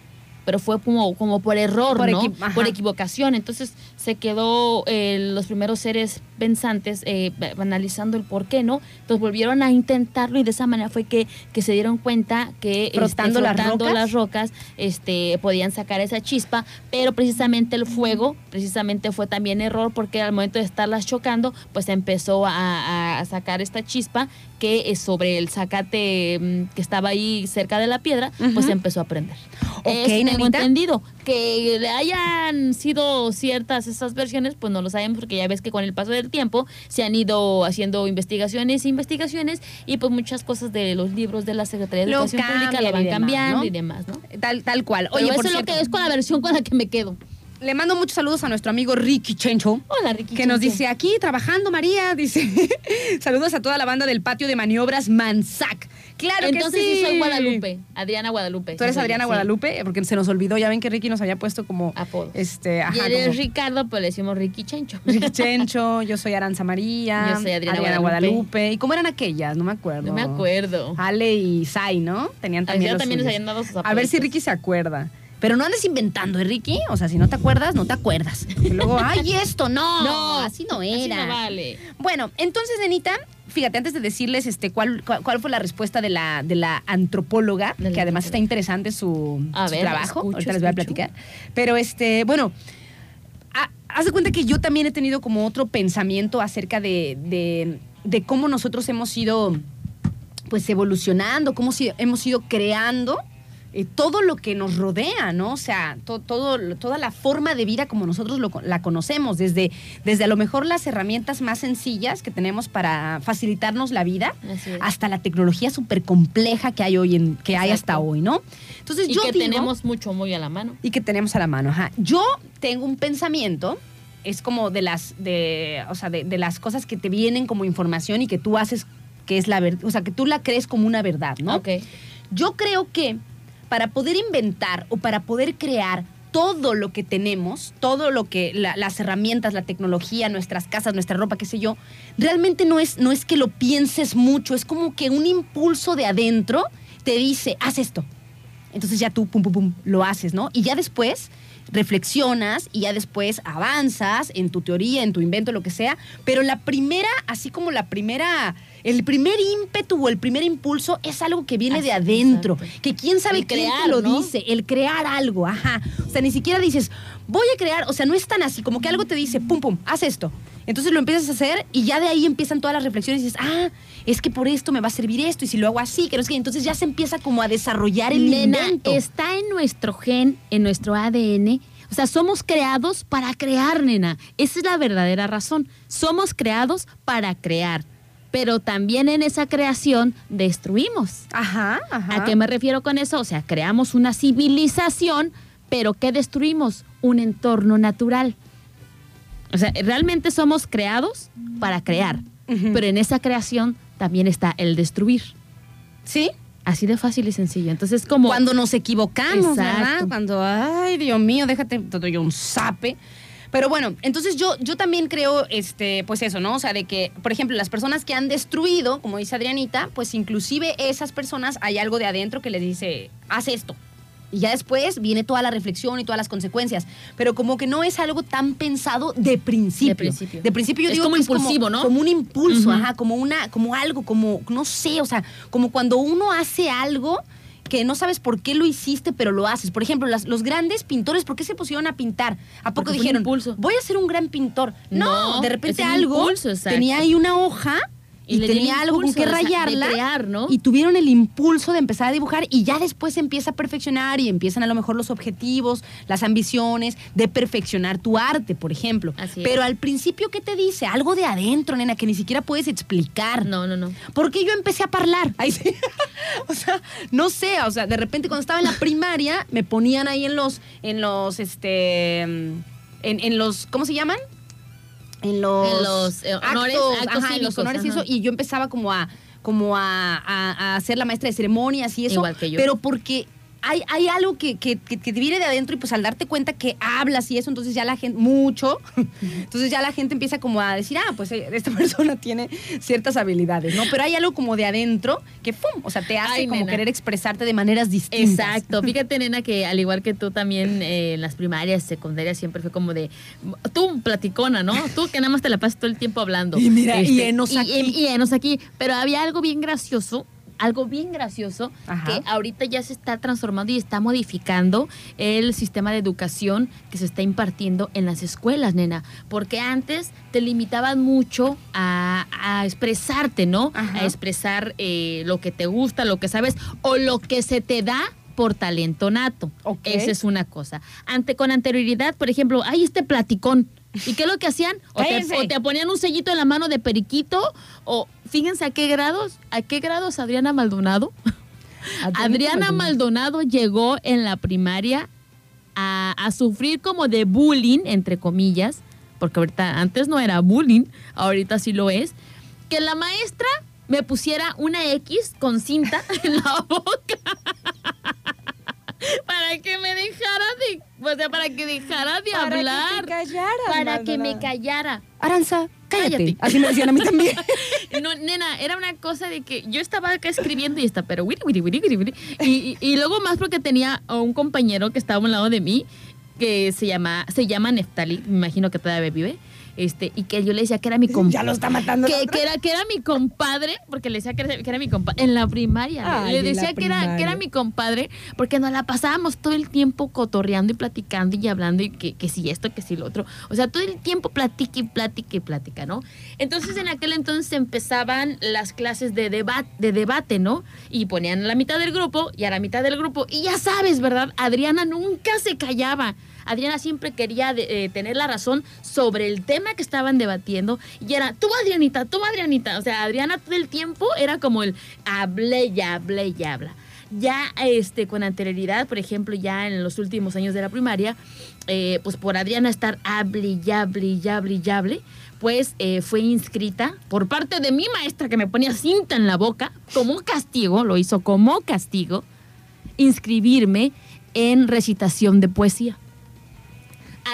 Pero fue como, como por error, Por ¿no? equi- por equivocación. Entonces, se quedó eh, los primeros seres pensantes eh, analizando el por qué, ¿no? Entonces volvieron a intentarlo y de esa manera fue que, que se dieron cuenta que este, Frotando las rocas. las rocas este, podían sacar esa chispa, pero precisamente el fuego, precisamente fue también error porque al momento de estarlas chocando, pues empezó a, a sacar esta chispa que eh, sobre el zacate mm, que estaba ahí cerca de la piedra, pues Ujú. empezó a prender. Ok, Eso tengo entendido. Que hayan sido ciertas esas versiones, pues no lo sabemos porque ya ves que con el paso del tiempo se han ido haciendo investigaciones investigaciones y pues muchas cosas de los libros de la Secretaría de Lo Educación Pública y van demás, cambiando ¿no? y demás, ¿no? Tal, tal cual. Oye, Oye, eso por es lo que es con la versión con la que me quedo. le mando muchos saludos a nuestro amigo Ricky Chencho. Hola, Ricky. Que nos dice aquí trabajando María, dice saludos a toda la banda del patio de maniobras Manzac. Claro Entonces que sí. sí soy Guadalupe, Adriana Guadalupe. Tú eres Adriana. Guadalupe, porque se nos olvidó, ya ven que Ricky nos había puesto como Apodos. este, Y ajá, él es como Ricardo, pues le decimos Ricky Chencho. Ricky Chencho, yo soy Aranza María, Yo soy Adriana Guadalupe. Guadalupe. ¿Y cómo eran aquellas? No me acuerdo. No me acuerdo. Ale y Sai, ¿no? Tenían también los también les habían dado sus A ver si. Ricky se acuerda. Pero no andes inventando, ¿eh, Ricky? O sea, si no te acuerdas, no te acuerdas. Porque luego, ay, esto, no. No, así no Así era. no vale. Bueno, entonces, nenita, fíjate, antes de decirles este cuál, cuál, cuál fue la respuesta de la, de la antropóloga, De la que además está interesante su, A su ver, trabajo. escucho, Ahorita les voy a platicar. Pero este, bueno, ha- haz de cuenta que yo también he tenido como otro pensamiento acerca de, de, de cómo nosotros hemos ido pues evolucionando, cómo si- hemos ido creando eh, todo lo que nos rodea, ¿no? O sea, to- todo, toda la forma de vida como nosotros lo la conocemos, desde, desde a lo mejor las herramientas más sencillas que tenemos para facilitarnos la vida, hasta la tecnología súper compleja que hay hoy en, que hay hasta hoy, ¿no? Entonces Y yo que digo- tenemos mucho muy a la mano. y que tenemos a la mano. Ajá. Yo tengo un pensamiento, es como de las, de, o sea, de, de las cosas que te vienen como información y que tú haces que es la verdad, o sea, que tú la crees como una verdad, ¿no? Ok. Yo creo que para poder inventar o para poder crear todo lo que tenemos, todo lo que la- las herramientas, la tecnología, nuestras casas, nuestra ropa, qué sé yo, realmente no es no es que lo pienses mucho, es como que un impulso de adentro te dice, haz esto. Entonces ya tú, pum, pum, pum, lo haces, ¿no? Y ya después reflexionas y ya después avanzas en tu teoría, en tu invento, lo que sea. Pero la primera, así como la primera, el primer ímpetu o el primer impulso es algo que viene de adentro. exacto. Que quién sabe El quién crear, te lo ¿no? dice, el crear algo, ajá. O sea, ni siquiera dices, voy a crear, o sea, no es tan así, como que algo te dice, pum, pum, haz esto. Entonces lo empiezas a hacer y ya de ahí empiezan todas las reflexiones y dices, ah, es que por esto me va a servir esto y si lo hago así, que no es que entonces ya se empieza como a desarrollar el Nena, invento. está en nuestro gen, en nuestro ADN. O sea, somos creados para crear, nena. Esa es la verdadera razón. Somos creados para crear. Pero también en esa creación destruimos. Ajá, ajá. ¿A qué me refiero con eso? O sea, creamos una civilización, pero ¿qué destruimos? Un entorno natural. O sea, realmente somos creados para crear, pero en esa creación también está el destruir. ¿Sí? Así de fácil y sencillo. Entonces, como... Cuando nos equivocamos, ¿verdad? Cuando, ay, Dios mío, déjate, te doy un zape. Pero bueno, entonces yo, yo también creo, este, pues eso, ¿no? O sea, de que, por ejemplo, las personas que han destruido, como dice Adrianita, pues inclusive esas personas hay algo de adentro que les dice, haz esto. Y ya después viene toda la reflexión y todas las consecuencias. Pero como que no es algo tan pensado de principio. De principio. De principio yo Es digo como que impulsivo, es como, ¿no? Como un impulso, ajá, como una, como algo, como, no sé, o sea, como cuando uno hace algo que no sabes por qué lo hiciste, pero lo haces. Por ejemplo, las- los grandes pintores, ¿por qué se pusieron a pintar? ¿A poco Porque dijeron, impulso. voy a ser un gran pintor? No, No, de repente algo impulso, tenía ahí una hoja y, tenía algo con que rayarla crear, ¿no? y tuvieron el impulso de empezar a dibujar y ya después se empieza a perfeccionar y empiezan a lo mejor los objetivos, las ambiciones de perfeccionar tu arte, por ejemplo. Así. Pero al principio, ¿qué te dice? Algo de adentro, nena, que ni siquiera puedes explicar. No, no, no. Porque yo empecé a hablar. Ahí sí. o sea, no sé, o sea, de repente cuando estaba en la primaria me ponían ahí en los en los este en, en los ¿cómo se llaman? En los En los, eh, honores, actos ajá, en los cívicos, honores y eso y yo empezaba como a como a, a, a ser la maestra de ceremonias y eso, Igual que yo. pero porque hay, hay algo que, que, que, que te viene de adentro y pues al darte cuenta que hablas y eso, entonces ya la gente, mucho, entonces ya la gente empieza como a decir, ah, pues eh, esta persona tiene ciertas habilidades, ¿no? Pero hay algo como de adentro que, ¡pum! O sea, te hace Ay, como nena. querer expresarte de maneras distintas. Exacto. Fíjate, nena, que al igual que tú también eh, en las primarias, secundarias, siempre fue como de. Tú, platicona, ¿no? Tú que nada más te la pasas todo el tiempo hablando. Este, Y mira, y enos y- aquí. Y, y enos aquí. Pero había algo bien gracioso. Algo bien gracioso Ajá. que ahorita ya se está transformando y está modificando el sistema de educación que se está impartiendo en las escuelas, nena. Porque antes te limitaban mucho a, a expresarte, ¿no? Ajá. A expresar eh, lo que te gusta, lo que sabes o lo que se te da por talento nato. Ok. Esa es una cosa. Ante con anterioridad, por ejemplo, hay este platicón. ¿Y qué es lo que hacían? O te, Cállense. o te ponían un sellito en la mano de periquito, o fíjense a qué grados, a qué grados Adriana Maldonado. Adriana Maldonado llegó en la primaria a, a sufrir como de bullying, entre comillas, porque ahorita antes no era bullying, ahorita sí lo es, que la maestra me pusiera una X con cinta en la boca. Para que me dejara de, o sea, para que dejara de Para que te hablar. callaras, para que me callara. Aranza, cállate. Cállate. Así me decían a mí también. No, nena, era una cosa de que yo estaba acá escribiendo y está, pero wiri, wiri, wiri, wiri, wiri. Y, y, y luego más porque tenía a un compañero que estaba a un lado de mí que se llama, se llama Neftali, me imagino que todavía vive, este, y que yo le decía que era mi compadre. ya lo está matando. Que, era, que era mi compadre, porque le decía que era, que era mi compadre, en la primaria. Ay, le decía que era, que era mi compadre, porque nos la pasábamos todo el tiempo cotorreando y platicando y hablando y que, que si esto, que si lo otro. O sea, todo el tiempo platica y plática y plática, ¿no? Entonces en aquel entonces empezaban las clases de, debate de debate, ¿no? Y ponían a la mitad del grupo y a la mitad del grupo. Y ya sabes, ¿verdad? Adriana nunca se callaba. Adriana siempre quería eh, tener la razón sobre el tema que estaban debatiendo. Y era, tú Adrianita, tú Adrianita. O sea, Adriana todo el tiempo era como el hable y hable y habla. Ya este, con anterioridad, por ejemplo, ya en los últimos años de la primaria, eh, pues por Adriana estar hable y hable y hable y hable, pues eh, fue inscrita por parte de mi maestra que me ponía cinta en la boca, como castigo, lo hizo como castigo, inscribirme en recitación de poesía.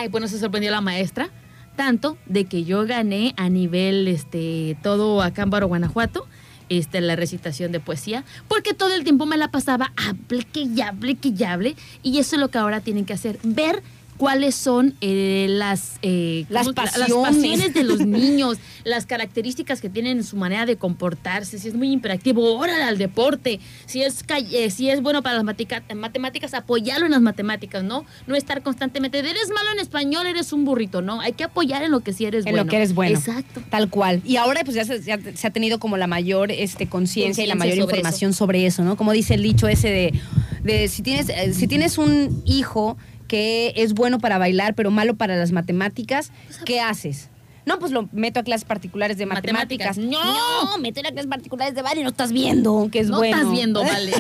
Ay, bueno, se sorprendió la maestra, tanto de que yo gané a nivel este todo Acámbaro, Guanajuato, este, la recitación de poesía, porque todo el tiempo me la pasaba hable que y hable que y hable, y eso es lo que ahora tienen que hacer, ver cuáles son eh, las, eh, Las ¿cómo- pasiones. las pasiones de los niños, las características que tienen en su manera de comportarse, si es muy imperactivo, órale al deporte, si es, ca- eh, si es bueno para las matemáticas, apoyarlo en las matemáticas, ¿no? No estar constantemente, eres malo en español, eres un burrito, ¿no? Hay que apoyar en lo que sí eres En bueno. lo que eres bueno. Exacto. Tal cual. Y ahora pues ya se, ya se ha tenido como la mayor este, conciencia y la mayor sobre información sobre eso, ¿no? Como dice el dicho ese de, de si, tienes, eh, si tienes un hijo que es bueno para bailar pero malo para las matemáticas, ¿qué haces? No, pues lo meto a clases particulares de matemáticas. Matemáticas. No. meter a clases particulares de baile y no estás viendo que es no bueno. estás viendo, vale.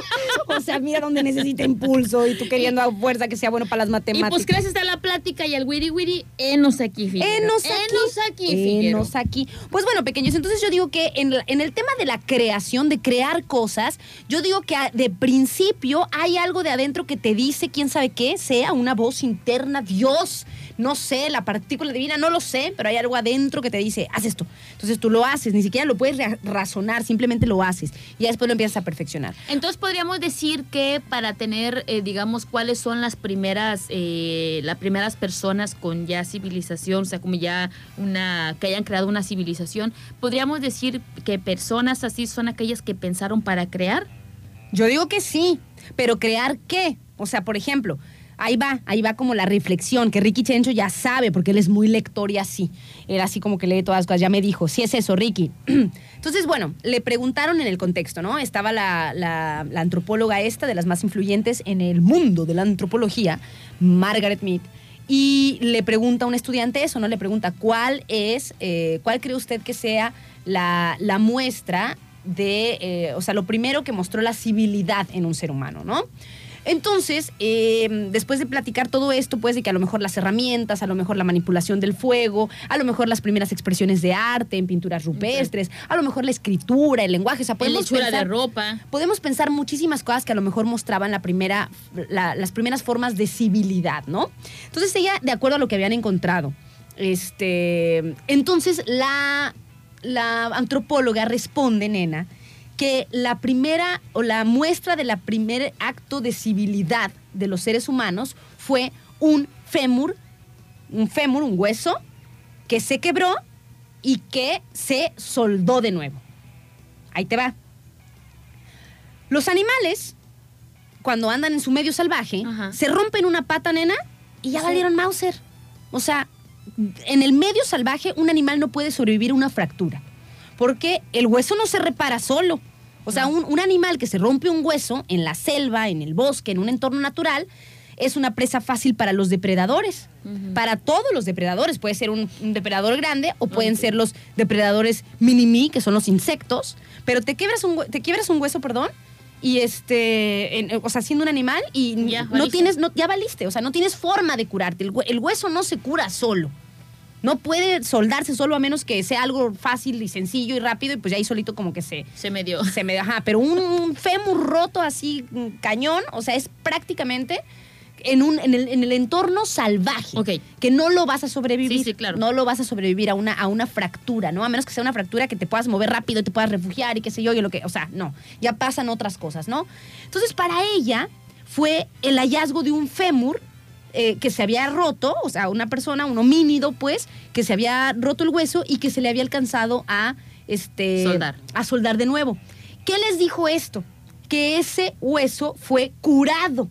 o sea, mira dónde necesita impulso y tú queriendo a fuerza que sea bueno para las y matemáticas. pues gracias a la plática y al wiri wiri, enos aquí, Figuero. Enos aquí. Enos aquí, Figuero. Enos aquí. Pues bueno, pequeños, entonces yo digo que en, en el tema de la creación, de crear cosas, yo digo que de principio hay algo de adentro que te dice, quién sabe qué, sea una voz interna, Dios, no sé, la partícula divina, no lo sé, pero hay algo adentro que te dice, haz esto. Entonces tú lo haces, ni siquiera lo puedes ra- razonar, simplemente lo haces. Y ya después lo empiezas a perfeccionar. Entonces podríamos decir que para tener, eh, digamos, cuáles son las primeras, eh, las primeras personas con ya civilización, o sea, como ya una, que hayan creado una civilización, podríamos decir que personas así son aquellas que pensaron para crear. Yo digo que sí, pero crear qué? O sea, por ejemplo, ahí va, ahí va como la reflexión, que Ricky Chencho ya sabe, porque él es muy lector y así. Era así como que lee todas las cosas, ya me dijo, sí es eso, Ricky. Entonces, bueno, le preguntaron en el contexto, ¿no? Estaba la, antropóloga esta, de las más influyentes en el mundo de la antropología, Margaret Mead. Y le pregunta a un estudiante eso, ¿no? Le pregunta, ¿cuál es, eh, cuál cree usted que sea la, la muestra de, eh, o sea, lo primero que mostró la civilidad en un ser humano, ¿no? Entonces, eh, después de platicar todo esto, puede ser que a lo mejor las herramientas, a lo mejor la manipulación del fuego, a lo mejor las primeras expresiones de arte en pinturas rupestres, a lo mejor la escritura, el lenguaje, o sea, La podemos de pensar, ropa. podemos pensar muchísimas cosas que a lo mejor mostraban la primera, la- las primeras formas de civilidad, ¿no? Entonces ella, de acuerdo a lo que habían encontrado, este, entonces la, la antropóloga responde, nena, que la primera o la muestra de la primer acto de civilidad de los seres humanos fue un fémur, un fémur, un hueso, que se quebró y que se soldó de nuevo. Ahí te va. Los animales, cuando andan en su medio salvaje, Ajá. se rompen una pata, nena, y ya Sí. valieron Mauser. O sea, en el medio salvaje un animal no puede sobrevivir a una fractura, porque el hueso no se repara solo. O sea, un, un animal que se rompe un hueso en la selva, en el bosque, en un entorno natural, es una presa fácil para los depredadores. Para todos los depredadores. Puede ser un, un depredador grande o pueden ser los depredadores mini-mi, que son los insectos. Pero te quiebras un, te quiebras un hueso, perdón, y este, en- o sea, siendo un animal y Ya, no valiste. tienes, no, ya valiste, o sea, no tienes forma de curarte. El hueso no se cura solo. No puede soldarse solo a menos que sea algo fácil y sencillo y rápido y pues ya ahí solito como que se, Se me dio. se me ajá, pero un, un fémur roto así mm, cañón, o sea, es prácticamente en un en el, en el entorno salvaje, Ok. que no lo vas a sobrevivir, Sí, sí, claro. no lo vas a sobrevivir a una a una fractura, ¿no? A menos que sea una fractura que te puedas mover rápido, y te puedas refugiar y qué sé yo, y lo que, o sea, no, ya pasan otras cosas, ¿no? Entonces, para ella fue el hallazgo de un fémur eh, que se había roto, o sea, una persona, un homínido, pues, que se había roto el hueso y que se le había alcanzado a este Soldar. a soldar de nuevo. ¿Qué les dijo esto? Que ese hueso fue curado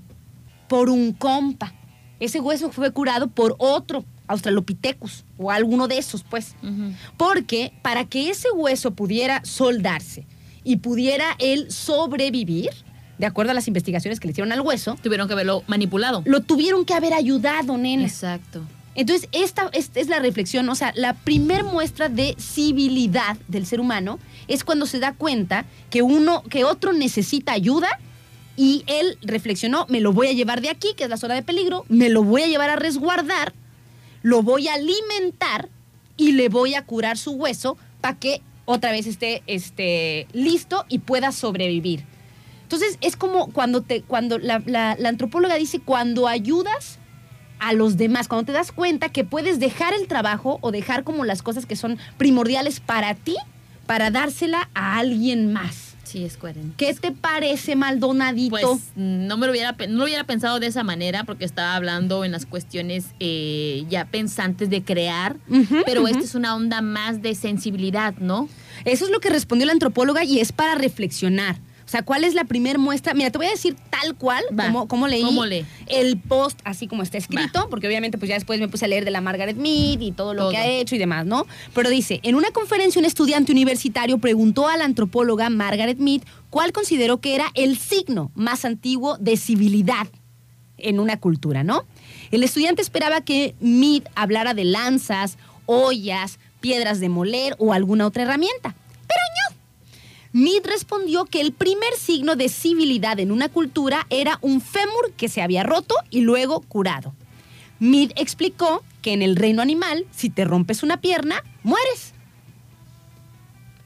por un compa. Ese hueso fue curado por otro Australopithecus o alguno de esos, pues. Porque para que ese hueso pudiera soldarse y pudiera él sobrevivir, de acuerdo a las investigaciones que le hicieron al hueso, Tuvieron que haberlo manipulado. lo tuvieron que haber ayudado, nena. Exacto. Entonces, esta, esta es la reflexión, o sea, la primer muestra de civilidad del ser humano es cuando se da cuenta que uno, que otro necesita ayuda y él reflexionó, me lo voy a llevar de aquí, que es la zona de peligro, me lo voy a llevar a resguardar, lo voy a alimentar y le voy a curar su hueso para que otra vez esté este, listo y pueda sobrevivir. Entonces, es como cuando, te, cuando la, la- la antropóloga dice, cuando ayudas a los demás, cuando te das cuenta que puedes dejar el trabajo o dejar como las cosas que son primordiales para ti, para dársela a alguien más. Sí, es coherente. ¿Qué te parece, Maldonadito? Pues no me lo hubiera, no lo hubiera pensado de esa manera porque estaba hablando en las cuestiones eh, ya pensantes de crear, pero esta es una onda más de sensibilidad, ¿no? Eso es lo que respondió la antropóloga y es para reflexionar. O sea, ¿cuál es la primer muestra? Mira, te voy a decir tal cual como, como leí ¿Cómo lee? el post, así como está escrito, porque obviamente pues ya después me puse a leer de la Margaret Mead y todo lo Todo. que ha hecho y demás, ¿no? Pero dice, en una conferencia un estudiante universitario preguntó a la antropóloga Margaret Mead cuál consideró que era el signo más antiguo de civilidad en una cultura, ¿no? El estudiante esperaba que Mead hablara de lanzas, ollas, piedras de moler o alguna otra herramienta. Mead respondió que el primer signo de civilidad en una cultura era un fémur que se había roto y luego curado. Mead explicó que en el reino animal, si te rompes una pierna, mueres.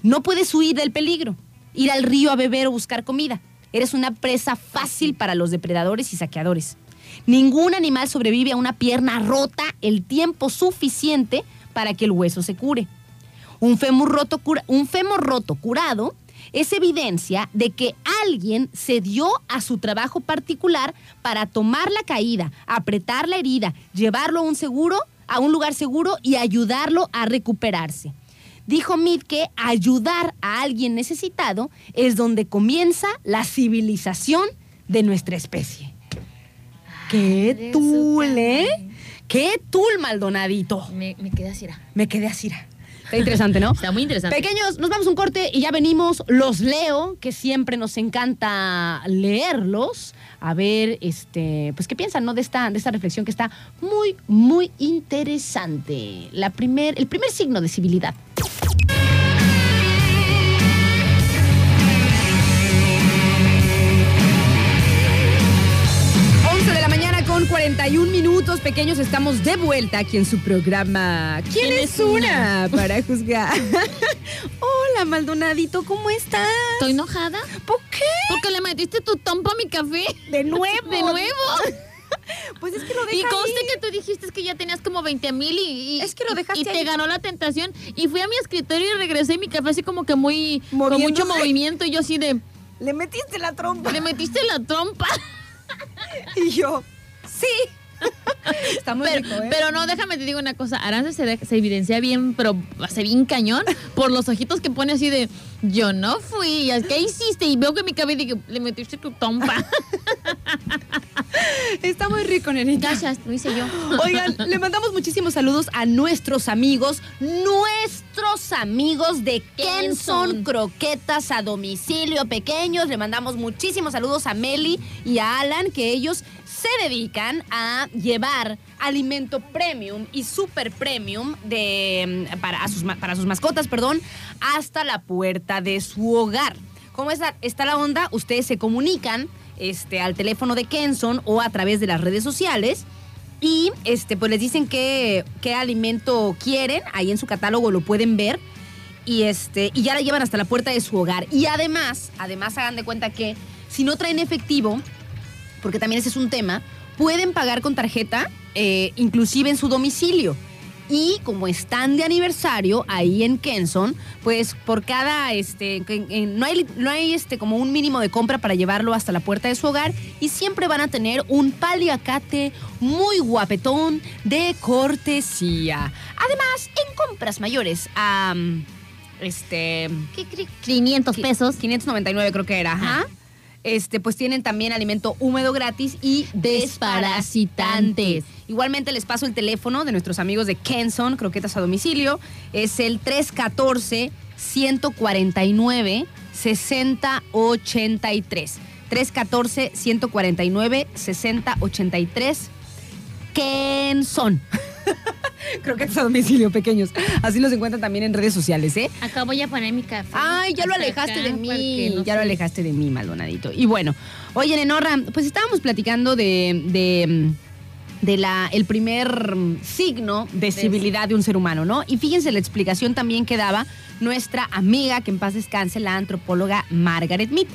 No puedes huir del peligro, ir al río a beber o buscar comida. Eres una presa fácil para los depredadores y saqueadores. Ningún animal sobrevive a una pierna rota el tiempo suficiente para que el hueso se cure. Un fémur roto, cura- un fémur roto curado es evidencia de que alguien se dio a su trabajo particular para tomar la caída, apretar la herida, llevarlo a un seguro, a un lugar seguro y ayudarlo a recuperarse. Dijo Mead que ayudar a alguien necesitado es donde comienza la civilización de nuestra especie. ¡Qué tul, eh! ¡Qué tul, Maldonadito! Me, me quedé así. Me quedé así. Está interesante, ¿no? Está muy interesante. Pequeños, nos vamos a un corte y ya venimos. Los leo, que siempre nos encanta leerlos. A ver, este, pues qué piensan, ¿no? De esta, de esta reflexión que está muy, muy interesante. La primer, el primer signo de civilidad. 31 minutos, pequeños, estamos de vuelta aquí en su programa. ¿Quién, ¿Quién es es una? Para juzgar. Hola, Maldonadito, ¿cómo estás? ¿Estoy enojada? ¿Por qué? Porque le metiste tu tompa a mi café. De nuevo. De nuevo. Pues es que lo deja Y conste ahí. que tú dijiste que ya tenías como 20 mil y, y- Es que lo dejaste y te ahí. ganó la tentación. Y fui a mi escritorio y regresé y mi café así como que muy con mucho Moviéndose. movimiento y yo así de Le metiste la trompa. le metiste la trompa. Y yo, sí. Está muy Pero, rico, ¿eh? pero no, déjame te digo una cosa. Aranza se evidencia bien, pero hace bien cañón por los ojitos que pone así de yo no fui. ¿Qué hiciste? Y veo que mi cabello digo, le metiste tu trompa. Está muy rico, nenita. Gracias, lo hice yo. Oigan, le mandamos muchísimos saludos a nuestros amigos, nuestros amigos de Kenson Kenson. Croquetas a domicilio pequeños. Le mandamos muchísimos saludos a Meli y a Alan, que ellos se dedican a llevar alimento premium y super premium de, mm, para, sus, para sus mascotas, perdón, hasta la puerta de su hogar. ¿Cómo está, está la onda? Ustedes se comunican este, al teléfono de Kenson o a través de las redes sociales y este, pues les dicen qué, qué alimento quieren. Ahí en su catálogo lo pueden ver. Y, este, y ya la llevan hasta la puerta de su hogar. Y además, además hagan de cuenta que si no traen efectivo, porque también ese es un tema, pueden pagar con tarjeta, eh, inclusive en su domicilio. Y como están de aniversario ahí en Kenson, pues por cada, este, en- no hay, no hay este, como un mínimo de compra para llevarlo hasta la puerta de su hogar y siempre van a tener un paliacate muy guapetón de cortesía. Además, en compras mayores a, este, 500 Qui- pesos. 599 creo que era. Ajá. Este, pues tienen también alimento húmedo gratis y desparasitantes. Igualmente les paso el teléfono de nuestros amigos de Kenson, croquetas a domicilio. Es el 314 149 6083. 314 149 6083. Kenson. croquetas a domicilio pequeños. Así los encuentran también en redes sociales, ¿eh? Acá voy a poner mi café. Ay, ya lo alejaste acá, de mí. no ya lo alejaste de mí, Maldonadito. Y bueno, oye, Nenorra, pues estábamos platicando de, de, de la, el primer signo de civilidad de un ser humano, ¿no? Y fíjense la explicación también que daba nuestra amiga, que en paz descanse, la antropóloga Margaret Mead.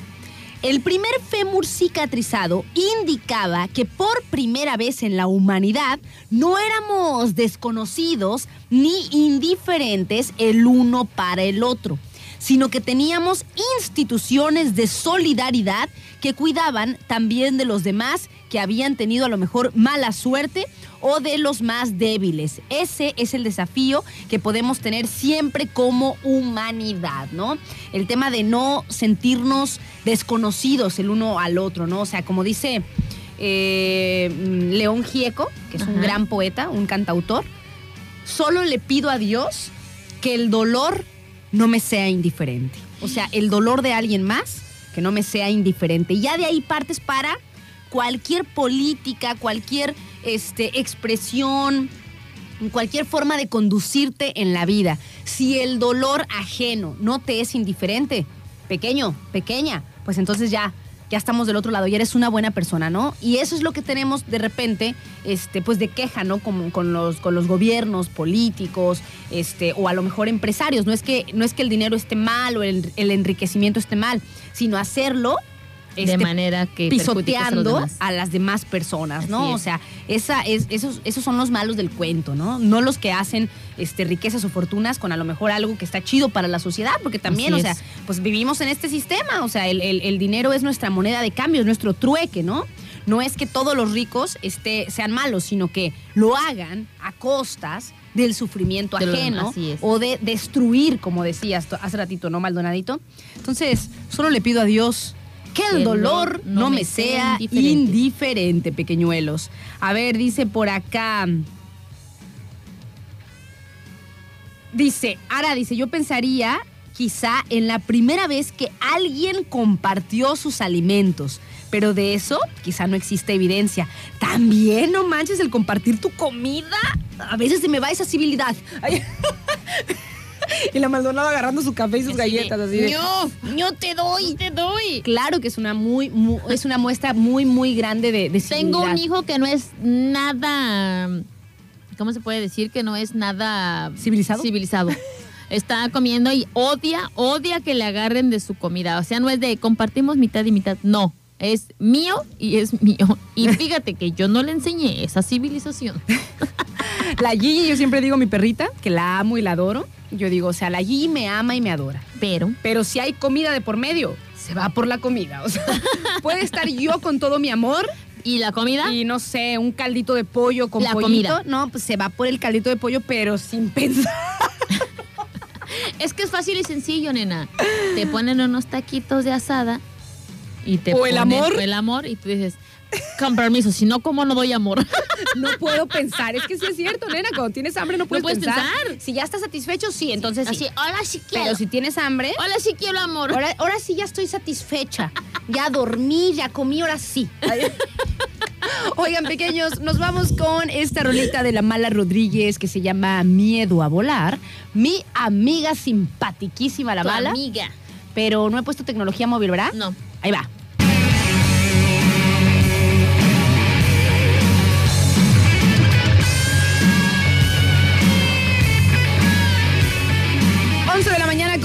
El primer fémur cicatrizado indicaba que por primera vez en la humanidad no éramos desconocidos ni indiferentes el uno para el otro, sino que teníamos instituciones de solidaridad que cuidaban también de los demás que habían tenido a lo mejor mala suerte o de los más débiles. Ese es el desafío que podemos tener siempre como humanidad, ¿no? El tema de no sentirnos desconocidos el uno al otro, ¿no? O sea, como dice eh, León Gieco, que es un gran poeta, un cantautor, solo le pido a Dios que el dolor no me sea indiferente. O sea, el dolor de alguien más que no me sea indiferente. Y ya de ahí partes para cualquier política, cualquier este, expresión, cualquier forma de conducirte en la vida. Si el dolor ajeno no te es indiferente, pequeño, pequeña, pues entonces ya, ya estamos del otro lado, ya eres una buena persona, ¿no? Y eso es lo que tenemos de repente, este, pues de queja, ¿no? Como con los, con los gobiernos políticos, este, o a lo mejor empresarios. No es que, no es que el dinero esté mal o el, el enriquecimiento esté mal, sino hacerlo de este, manera que a pisoteando a las demás personas, ¿no? O sea, esa es, esos, esos son los malos del cuento, ¿no? No los que hacen este, riquezas o fortunas con a lo mejor algo que está chido para la sociedad, porque también, Así o sea, es. pues vivimos en este sistema, o sea, el, el- el dinero es nuestra moneda de cambio, es nuestro trueque, ¿no? No es que todos los ricos este, sean malos, sino que lo hagan a costas del sufrimiento De ajeno o de destruir, como decías hace ratito, ¿no, Maldonadito? Entonces, solo le pido a Dios que el dolor no me sea indiferente. indiferente, pequeñuelos. A ver, dice por acá. Dice, Ara dice, yo pensaría quizá en la primera vez que alguien compartió sus alimentos, pero de eso quizá no existe evidencia. También no manches el compartir tu comida. A veces se me va esa civilidad. Y la Maldonado agarrando su café y sus Así de, galletas así de- No, no te doy, te doy. Claro que es una muy, mu- es una muestra muy muy grande de, de Tengo un hijo que no es nada. ¿Cómo se puede decir? Que no es nada. ¿Civilizado? Civilizado. Está comiendo y odia, odia que le agarren de su comida. O sea, no es de compartimos mitad y mitad. No. Es mío y es mío. Y fíjate que yo no le enseñé esa civilización. La Gigi, yo siempre digo mi perrita, que la amo y la adoro. Yo digo, o sea, la Gigi me ama y me adora. Pero. Pero si hay comida de por medio, se va por la comida. O sea, puede estar yo con todo mi amor ¿Y la comida? y no sé, un caldito de pollo con La pollito. comida. No, pues se va por el caldito de pollo, pero sin pensar. Es que es fácil y sencillo, nena. Te ponen unos taquitos de asada y te O el amor. el amor y tú dices, con permiso, si no, ¿cómo no doy amor? No puedo pensar. Es que sí es cierto, nena. Cuando tienes hambre no puedes, puedes pensar. Si ya estás satisfecho, sí, entonces sí. Así, hola, sí quiero. Pero si tienes hambre, Hola, sí quiero amor. ahora, ahora sí ya estoy satisfecha. Ya dormí, ya comí, ahora sí. Oigan, pequeños, nos vamos con esta rolita de la Mala Rodríguez que se llama Miedo a volar. Mi amiga simpatiquísima la Tu Mala. amiga. Pero no he puesto tecnología móvil, ¿verdad? No. Ahí va.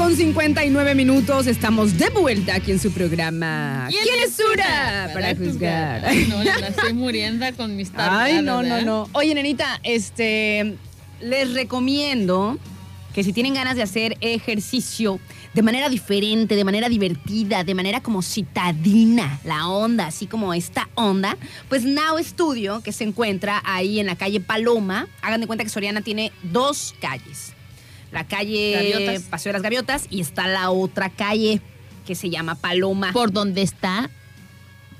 Con 59 minutos. Estamos de vuelta aquí en su programa. ¿Quién, es Sura? Para juzgar. Ay, no, la estoy muriendo con mis tardadas, Ay, no, no, ¿verdad? no. Oye, nenita, este, les recomiendo que si tienen ganas de hacer ejercicio de manera diferente, de manera divertida, de manera como citadina, la onda, así como esta onda, pues Now Studio, que se encuentra ahí en la calle Paloma, hagan de cuenta que Soriana tiene dos calles. La calle Gaviotas. Paseo de las Gaviotas y está la otra calle que se llama Paloma. Por donde está.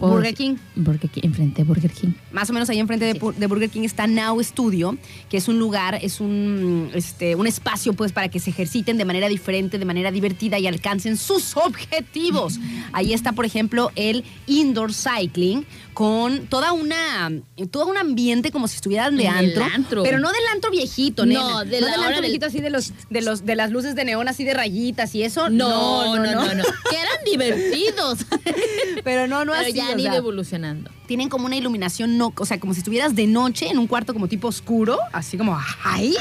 Por- Burger King. Burger King, enfrente de Burger King. Más o menos ahí enfrente de, Sí. Pu- de Burger King está Now Studio, que es un lugar, es un, este, un espacio pues para que se ejerciten de manera diferente, de manera divertida y alcancen sus objetivos. Ahí está, por ejemplo, el indoor cycling con toda una, todo un ambiente como si estuvieran de antro, antro. pero no del antro viejito, No, nena. de no del antro del- viejito así de los, de los, de las luces de neón así de rayitas y eso. No, no, no, no. Que eran divertidos. Pero no, no Pero así. ya o han ido evolucionando. tienen como una iluminación, no, o sea, como si estuvieras de noche en un cuarto como tipo oscuro, así como ¡ay!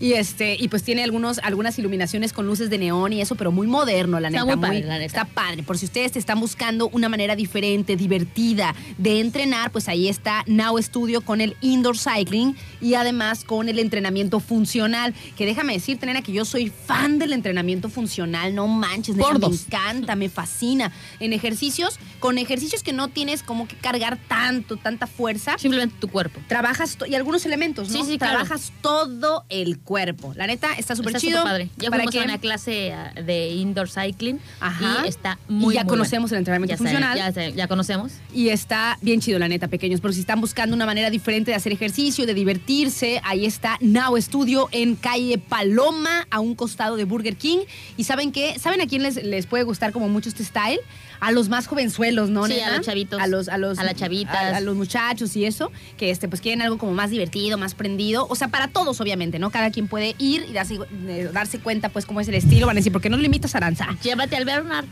Y este, y pues tiene algunos, algunas iluminaciones con luces de neón y eso, pero muy moderno, la Está neta. muy padre, la neta. Está padre. Por si ustedes están buscando una manera diferente, divertida de entrenar, pues ahí está Now Studio con el indoor cycling y además con el entrenamiento funcional. Que déjame decirte, nena, que yo soy fan del entrenamiento funcional, no manches, me encanta, me fascina. En ejercicios, con ejercicios que no tienes como que cargar tanto, tanta fuerza. Simplemente tu cuerpo. Trabajas y algunos elementos, ¿no? Sí, sí, claro. Trabajas todo el cuerpo. La neta está súper chido. padre. Ya para fuimos que- a una clase ah, de indoor cycling Ajá. y está muy Y ya muy conocemos bueno. el entrenamiento Ya funcional. ya conocemos. Y está bien chido, la neta, pequeños. Pero si están buscando una manera diferente de hacer ejercicio, de divertirse, ahí está Now Studio en calle Paloma, a un costado de Burger King. Y ¿saben qué? ¿Saben a quién les, les puede gustar como mucho este style? A los más jovenzuelos, ¿no? Sí, nena? a los chavitos. A los, a los, A las chavitas. A, a los muchachos y eso, que este, pues quieren algo como más divertido, más prendido. O sea, para todos, obviamente, ¿no? Cada quien puede ir y darse, eh, darse cuenta, pues, cómo es el estilo. Van a decir, ¿por qué no limitas Aranza? Llévate al Bernard.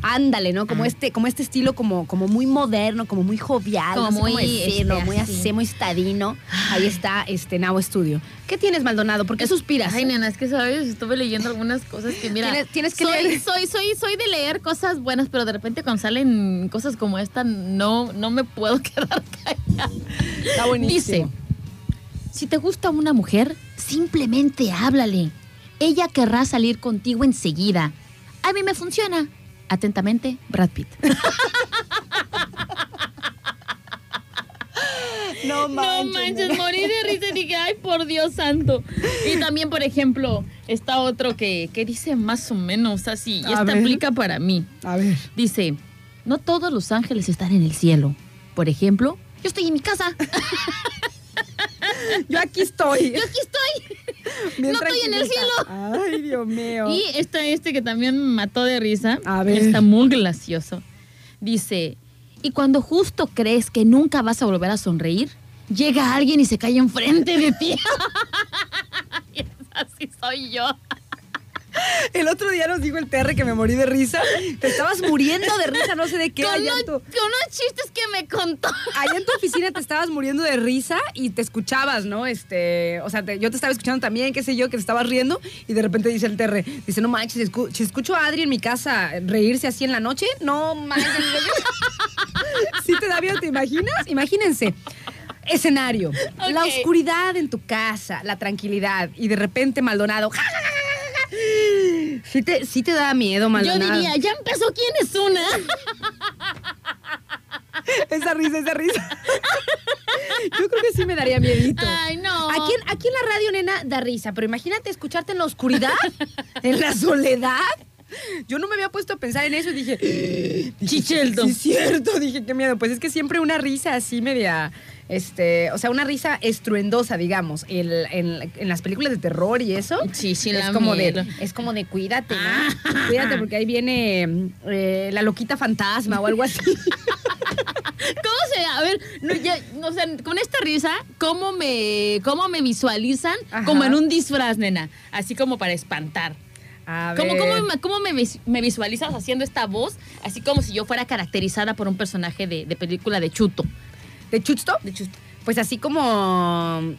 Ándale, ¿no? Como Ah. este, como este estilo como, como muy moderno, como muy jovial, Como no sé cómo muy, decirlo, este, muy así. muy estadino. Ahí está este Now Studio. ¿Qué tienes, Maldonado? ¿Por qué suspiras? Ay, nena, es que sabes, estuve leyendo algunas cosas que mira. Tienes- tienes que soy, leer. Soy, soy, soy de leer cosas buenas, pero de repente cuando salen cosas como esta, no, no me puedo quedar callada. Está buenísimo. Dice: Si te gusta una mujer, simplemente háblale. Ella querrá salir contigo enseguida. A mí me funciona. Atentamente, Brad Pitt. No No manches, morí de risa y dije, ay, por Dios santo. Y también, por ejemplo, está otro que, que dice más o menos así, y A esta ver. aplica para mí. A ver. Dice, no todos los ángeles están en el cielo. Por ejemplo, yo estoy en mi casa. Yo aquí estoy. Yo aquí estoy. Bien no estoy en el tranquilita. Ay, Dios mío. Y está este que también me mató de risa. A ver. Está muy gracioso. Dice, y cuando justo crees que nunca vas a volver a sonreír, llega alguien y se cae enfrente de ti. Y así soy yo. El otro día nos dijo el TR que me morí de risa. Te estabas muriendo de risa, no sé de qué. Con, allá en tu- con los chistes que me contó. allá en tu oficina te estabas muriendo de risa y te escuchabas, ¿no? Este, o sea, te- yo te estaba escuchando también, qué sé yo, que te estabas riendo y de repente dice el TR, dice, no manches, escu- si escucho a Adri en mi casa reírse así en la noche, no manches. ¿Sí te da miedo, te imaginas? Imagínense. Escenario, la oscuridad en tu casa, la tranquilidad y de repente Maldonado. ¡ja, ja, ja, ja, ja! Sí te, sí te da miedo, Yo Maldonado. diría, ya empezó quién es una. Esa risa, esa risa. Yo creo que sí me daría miedito. Ay, no. Aquí en, aquí en la radio, nena, da risa, pero imagínate escucharte en la oscuridad, en la soledad. Yo no me había puesto a pensar en eso y dije, dije, Chicheldo. Sí, es cierto. Dije, qué miedo. Pues es que siempre una risa así media, este, o sea, una risa estruendosa, digamos, en, en- en las películas de terror y eso. Sí, sí, es la como de, es como de cuídate, ¿no? Ah. Cuídate porque ahí viene eh, la loquita fantasma o algo así. ¿Cómo se A ver, no, ya, o sea, con esta risa, ¿cómo me, cómo me visualizan? Ajá. Como en un disfraz, nena. Así como para espantar. A ¿Cómo, ver. cómo, me, cómo me visualizas haciendo esta voz? Así como si yo fuera caracterizada por un personaje de, de película de Chuto. ¿De Chusto? De Chuto. Pues así como.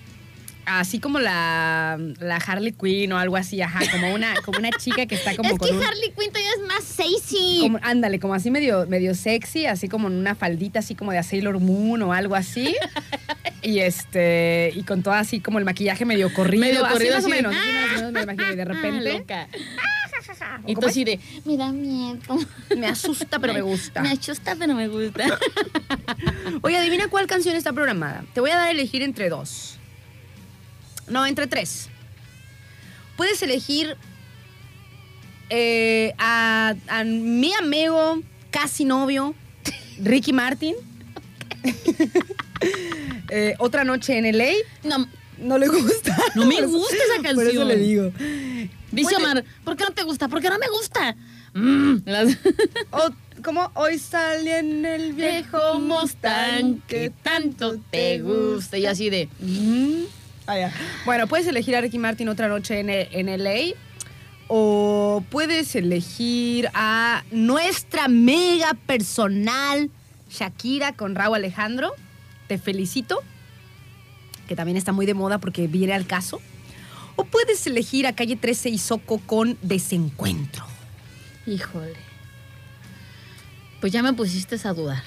Así como la, la Harley Quinn o algo así, ajá, como una, como una chica que está como es con que un- Harley Quinn todavía es más sexy. como- ándale, como así medio, medio sexy, así como en una faldita así como de a Sailor Moon o algo así. y este, y con todo así como el maquillaje medio corrido. Medio así corrido, más o así de, menos, así más o menos me imagino, y de repente loca. ¿O Y tú así de, me da miedo. me asusta, pero me gusta. Me asusta, pero me gusta. Oye, adivina cuál canción está programada. Te voy a dar a elegir entre dos. No, entre tres. Puedes elegir eh, a, a mi amigo, casi novio, Ricky Martin. Eh, otra noche en LA. No, No le gusta. No me gusta esa Por eso canción. le digo. Dice Omar, ¿por qué no te gusta? ¿Por qué no me gusta? Mm, las- O, como hoy salí en el viejo Mustang que tanto te gusta. Y así de, Mm. Ah, ya. Bueno, puedes elegir a Ricky Martin otra noche en, en LA. O puedes elegir a nuestra mega personal Shakira con Raúl Alejandro. Te felicito. Que también está muy de moda porque viene al caso. O puedes elegir a Calle 13 y Soco con Desencuentro. híjole. Pues ya me pusiste a dudar.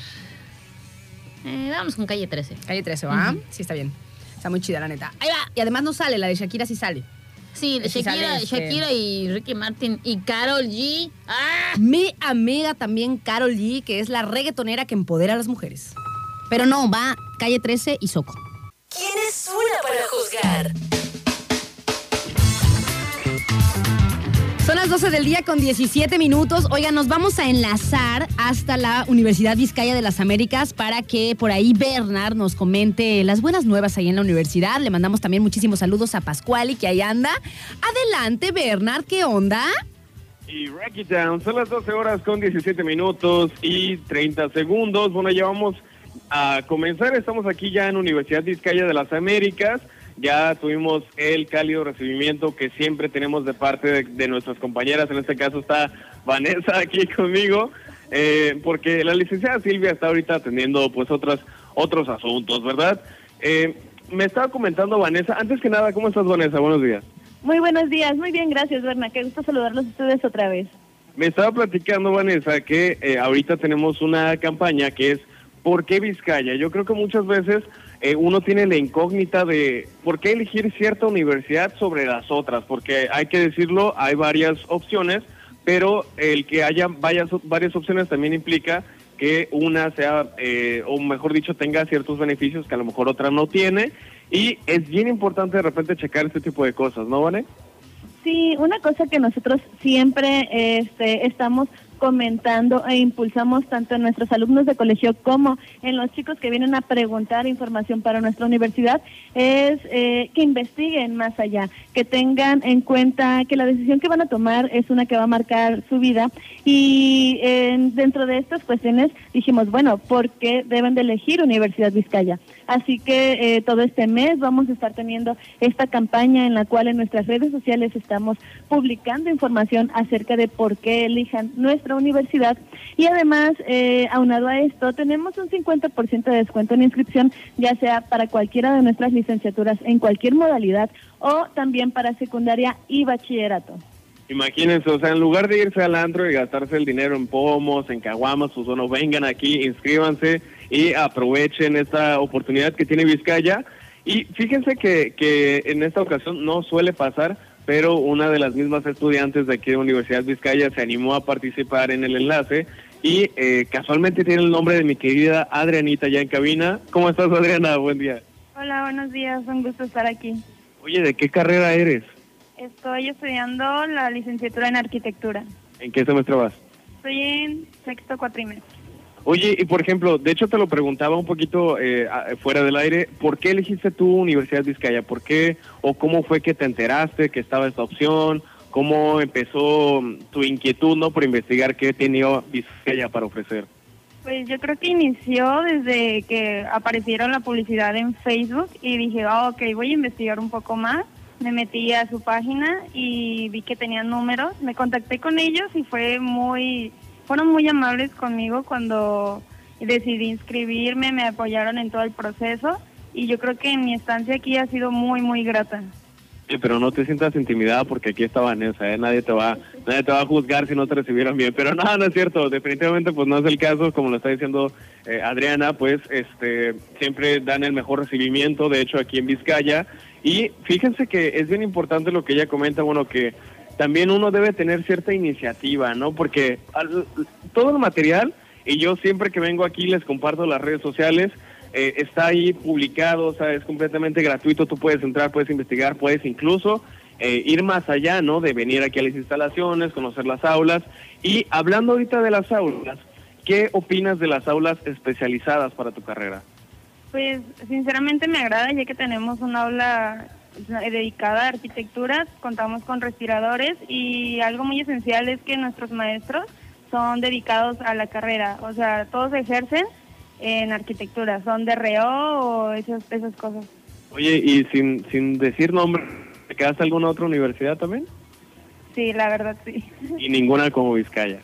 Eh, vamos con calle 13. Calle 13, ¿va? Sí, está bien. Está muy chida, la neta. Ahí va. Y además no sale, la de Shakira sí sale. Sí, Sí Shakira, sale, este- Shakira y Ricky Martin y Carol G. ¡Ah! Mi amiga también Carol G, que es la reggaetonera que empodera a las mujeres. Pero no, va Calle 13 y Soco. ¿Quién es una para juzgar? Son las 12 del día con 17 minutos. Oigan, nos vamos a enlazar hasta la Universidad Vizcaya de las Américas para que por ahí Bernard nos comente las buenas nuevas ahí en la universidad. Le mandamos también muchísimos saludos a Pascuali, que ahí anda. Adelante, Bernard, ¿qué onda? Y Racky Town, son las 12 horas con 17 minutos y 30 segundos. Bueno, ya vamos a comenzar. Estamos aquí ya en Universidad Vizcaya de las Américas. Ya tuvimos el cálido recibimiento que siempre tenemos de parte de, de nuestras compañeras. En este caso está Vanessa aquí conmigo, eh, porque la licenciada Silvia está ahorita atendiendo pues otras, otros asuntos, ¿verdad? Eh, me estaba comentando Vanessa, antes que nada, ¿cómo estás Vanessa? Buenos días. Muy buenos días, muy bien, gracias, Berna. Qué gusto saludarlos a ustedes otra vez. Me estaba platicando, Vanessa, que eh, ahorita tenemos una campaña que es ¿Por qué Vizcaya? Yo creo que muchas veces eh, uno tiene la incógnita de por qué elegir cierta universidad sobre las otras, porque hay que decirlo, hay varias opciones, pero el que haya varias, varias opciones también implica que una sea, eh, o mejor dicho, tenga ciertos beneficios que a lo mejor otra no tiene, y es bien importante de repente checar este tipo de cosas, ¿no, Vane? Sí, una cosa que nosotros siempre este, estamos comentando e impulsamos tanto en nuestros alumnos de colegio como en los chicos que vienen a preguntar información para nuestra universidad es eh, que investiguen más allá, que tengan en cuenta que la decisión que van a tomar es una que va a marcar su vida y dentro de estas cuestiones dijimos, bueno, ¿por qué deben de elegir Universidad Vizcaya? Así que eh, todo este mes vamos a estar teniendo esta campaña en la cual en nuestras redes sociales estamos publicando información acerca de por qué elijan nuestra universidad y además, eh, aunado a esto, tenemos un 50% de descuento en inscripción, ya sea para cualquiera de nuestras licenciaturas en cualquier modalidad o también para secundaria y bachillerato. Imagínense, o sea, en lugar de irse al antro y gastarse el dinero en pomos, en caguamas, pues bueno, vengan aquí, inscríbanse y aprovechen esta oportunidad que tiene Vizcaya. Y fíjense que, que en esta ocasión no suele pasar, pero una de las mismas estudiantes de aquí de Universidad Vizcaya se animó a participar en el enlace y eh, casualmente tiene el nombre de mi querida Adrianita ya en cabina. ¿Cómo estás, Adriana? Buen día. Hola, buenos días, un gusto estar aquí. Oye, ¿de qué carrera eres? Estoy estudiando la licenciatura en arquitectura. ¿En qué semestre vas? Estoy en sexto cuatrimestre. Oye, y por ejemplo, de hecho te lo preguntaba un poquito eh, fuera del aire, ¿por qué elegiste tu Universidad Vizcaya? ¿Por qué o cómo fue que te enteraste que estaba esta opción? ¿Cómo empezó mm, tu inquietud no por investigar qué tenía Vizcaya para ofrecer? Pues yo creo que inició desde que aparecieron la publicidad en Facebook y dije, ah, ok, voy a investigar un poco más. Me metí a su página y vi que tenían números. Me contacté con ellos y fue muy, fueron muy amables conmigo cuando decidí inscribirme, me apoyaron en todo el proceso y yo creo que mi estancia aquí ha sido muy, muy grata. Sí, pero no te sientas intimidada porque aquí está Vanessa, ¿eh? nadie te va nadie te va a juzgar si no te recibieron bien, pero no, no es cierto, definitivamente pues no es el caso, como lo está diciendo eh, Adriana, pues este siempre dan el mejor recibimiento, de hecho aquí en Vizcaya, y fíjense que es bien importante lo que ella comenta, bueno, que también uno debe tener cierta iniciativa, ¿no? Porque al- todo el material, y yo siempre que vengo aquí les comparto las redes sociales, eh, está ahí publicado, o sea, es completamente gratuito, tú puedes entrar, puedes investigar, puedes incluso eh, ir más allá, ¿no? De venir aquí a las instalaciones, conocer las aulas. Y hablando ahorita de las aulas, ¿qué opinas de las aulas especializadas para tu carrera? Pues sinceramente me agrada ya que tenemos un aula dedicada a arquitectura, contamos con respiradores y algo muy esencial es que nuestros maestros son dedicados a la carrera, o sea, todos ejercen en arquitectura, son de reo o esas, esas cosas. Oye, y sin, sin decir nombre, ¿te quedaste alguna otra universidad también? Sí, la verdad sí. Y ninguna como Vizcaya.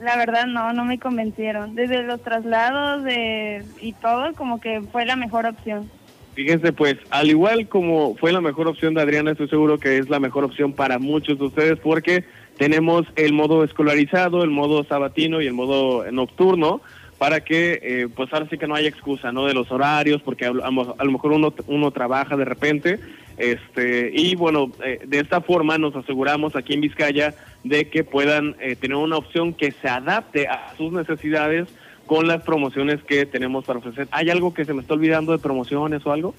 La verdad no, no me convencieron. Desde los traslados de, y todo, como que fue la mejor opción. Fíjense, pues, al igual como fue la mejor opción de Adriana, estoy seguro que es la mejor opción para muchos de ustedes porque tenemos el modo escolarizado, el modo sabatino y el modo nocturno para que, eh, pues ahora sí que no haya excusa, ¿no? De los horarios, porque a, a lo mejor uno, uno trabaja de repente, este, y bueno, eh, de esta forma nos aseguramos aquí en Vizcaya de que puedan eh, tener una opción que se adapte a sus necesidades con las promociones que tenemos para ofrecer. ¿Hay algo que se me está olvidando de promociones o algo?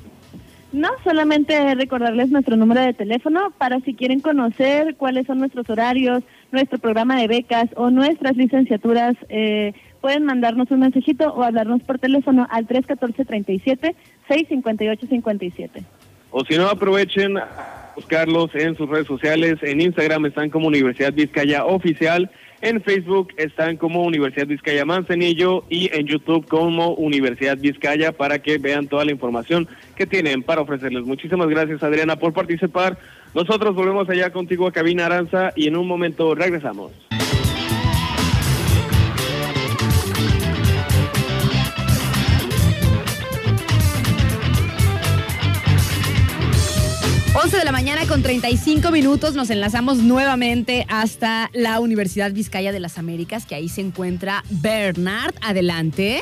No, solamente recordarles nuestro número de teléfono para si quieren conocer cuáles son nuestros horarios, nuestro programa de becas o nuestras licenciaturas, eh, pueden mandarnos un mensajito o hablarnos por teléfono al 314-37-658-57. O si no, aprovechen a buscarlos en sus redes sociales. En Instagram están como Universidad Vizcaya Oficial. En Facebook están como Universidad Vizcaya Manzanillo y en YouTube como Universidad Vizcaya para que vean toda la información que tienen para ofrecerles. Muchísimas gracias Adriana por participar. Nosotros volvemos allá contigo a Cabina Aranza y en un momento regresamos. 11 de la mañana con 35 minutos nos enlazamos nuevamente hasta la Universidad Vizcaya de las Américas, que ahí se encuentra Bernard. Adelante.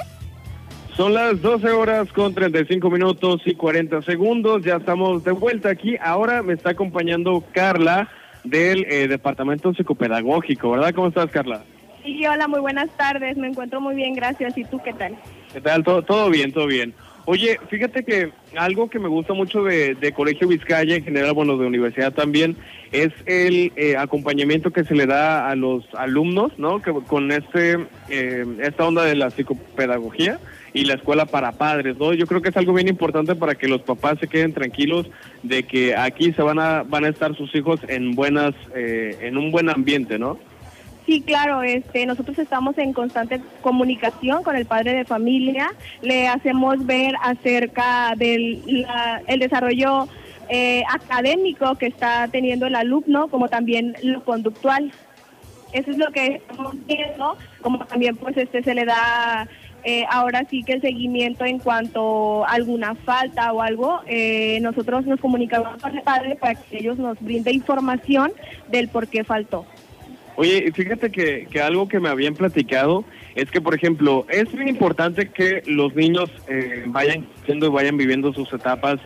Son las 12 horas con 35 minutos y 40 segundos. Ya estamos de vuelta aquí. Ahora me está acompañando Carla del eh, Departamento Psicopedagógico, ¿verdad? ¿Cómo estás, Carla? Sí, hola, muy buenas tardes. Me encuentro muy bien, gracias. ¿Y tú qué tal? ¿Qué tal? Todo, todo bien, todo bien. Oye, fíjate que algo que me gusta mucho de, de Colegio Vizcaya, en general, bueno, de universidad también, es el eh, acompañamiento que se le da a los alumnos, ¿no? Que con este eh, esta onda de la psicopedagogía y la escuela para padres, ¿no? Yo creo que es algo bien importante para que los papás se queden tranquilos de que aquí se van a van a estar sus hijos en buenas eh, en un buen ambiente, ¿no? Sí, claro, este, nosotros estamos en constante comunicación con el padre de familia, le hacemos ver acerca del la- el desarrollo eh, académico que está teniendo el alumno, como también lo conductual. Eso es lo que estamos viendo, como también pues este se le da eh, ahora sí que el seguimiento en cuanto a alguna falta o algo, eh, nosotros nos comunicamos con el padre para que ellos nos brinde información del por qué faltó. Oye, fíjate que, que algo que me habían platicado es que, por ejemplo, es bien importante que los niños eh, vayan creciendo y vayan viviendo sus etapas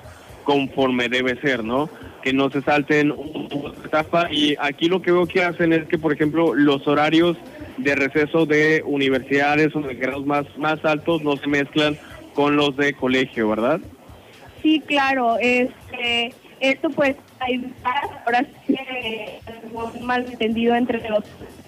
conforme debe ser, ¿no? Que no se salten una etapa. Y aquí lo que veo que hacen es que, por ejemplo, los horarios de receso de universidades o de grados más, más altos no se mezclan con los de colegio, ¿verdad? Sí, claro. Este, esto pues hay ahora sí que un malentendido entre los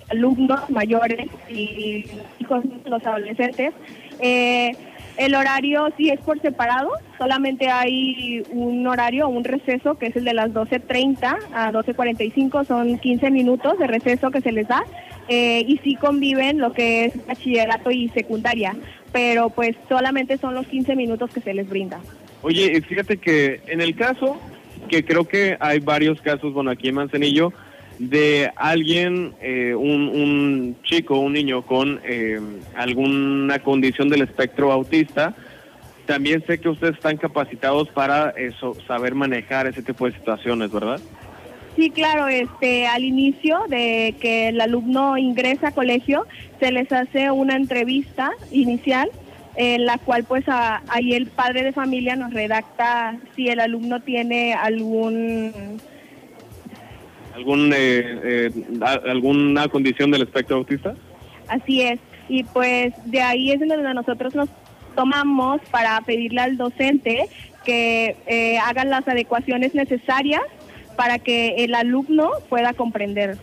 alumnos mayores y hijos los adolescentes. Eh, el horario sí es por separado, solamente hay un horario, un receso que es el de las 12.30 a 12.45, son 15 minutos de receso que se les da eh, y sí conviven lo que es bachillerato y secundaria, pero pues solamente son los 15 minutos que se les brinda. Oye, y fíjate que en el caso, que creo que hay varios casos, bueno, aquí en Manzanillo, de alguien, eh, un, un chico, un niño con eh, alguna condición del espectro autista, también sé que ustedes están capacitados para eso, saber manejar ese tipo de situaciones, ¿verdad? Sí, claro, este, al inicio de que el alumno ingresa a colegio, se les hace una entrevista inicial en la cual pues a- ahí el padre de familia nos redacta si el alumno tiene algún ¿Algún, eh, eh, ¿Alguna condición del espectro autista? Así es. Y pues de ahí es donde nosotros nos tomamos para pedirle al docente que eh, hagan las adecuaciones necesarias para que el alumno pueda comprender.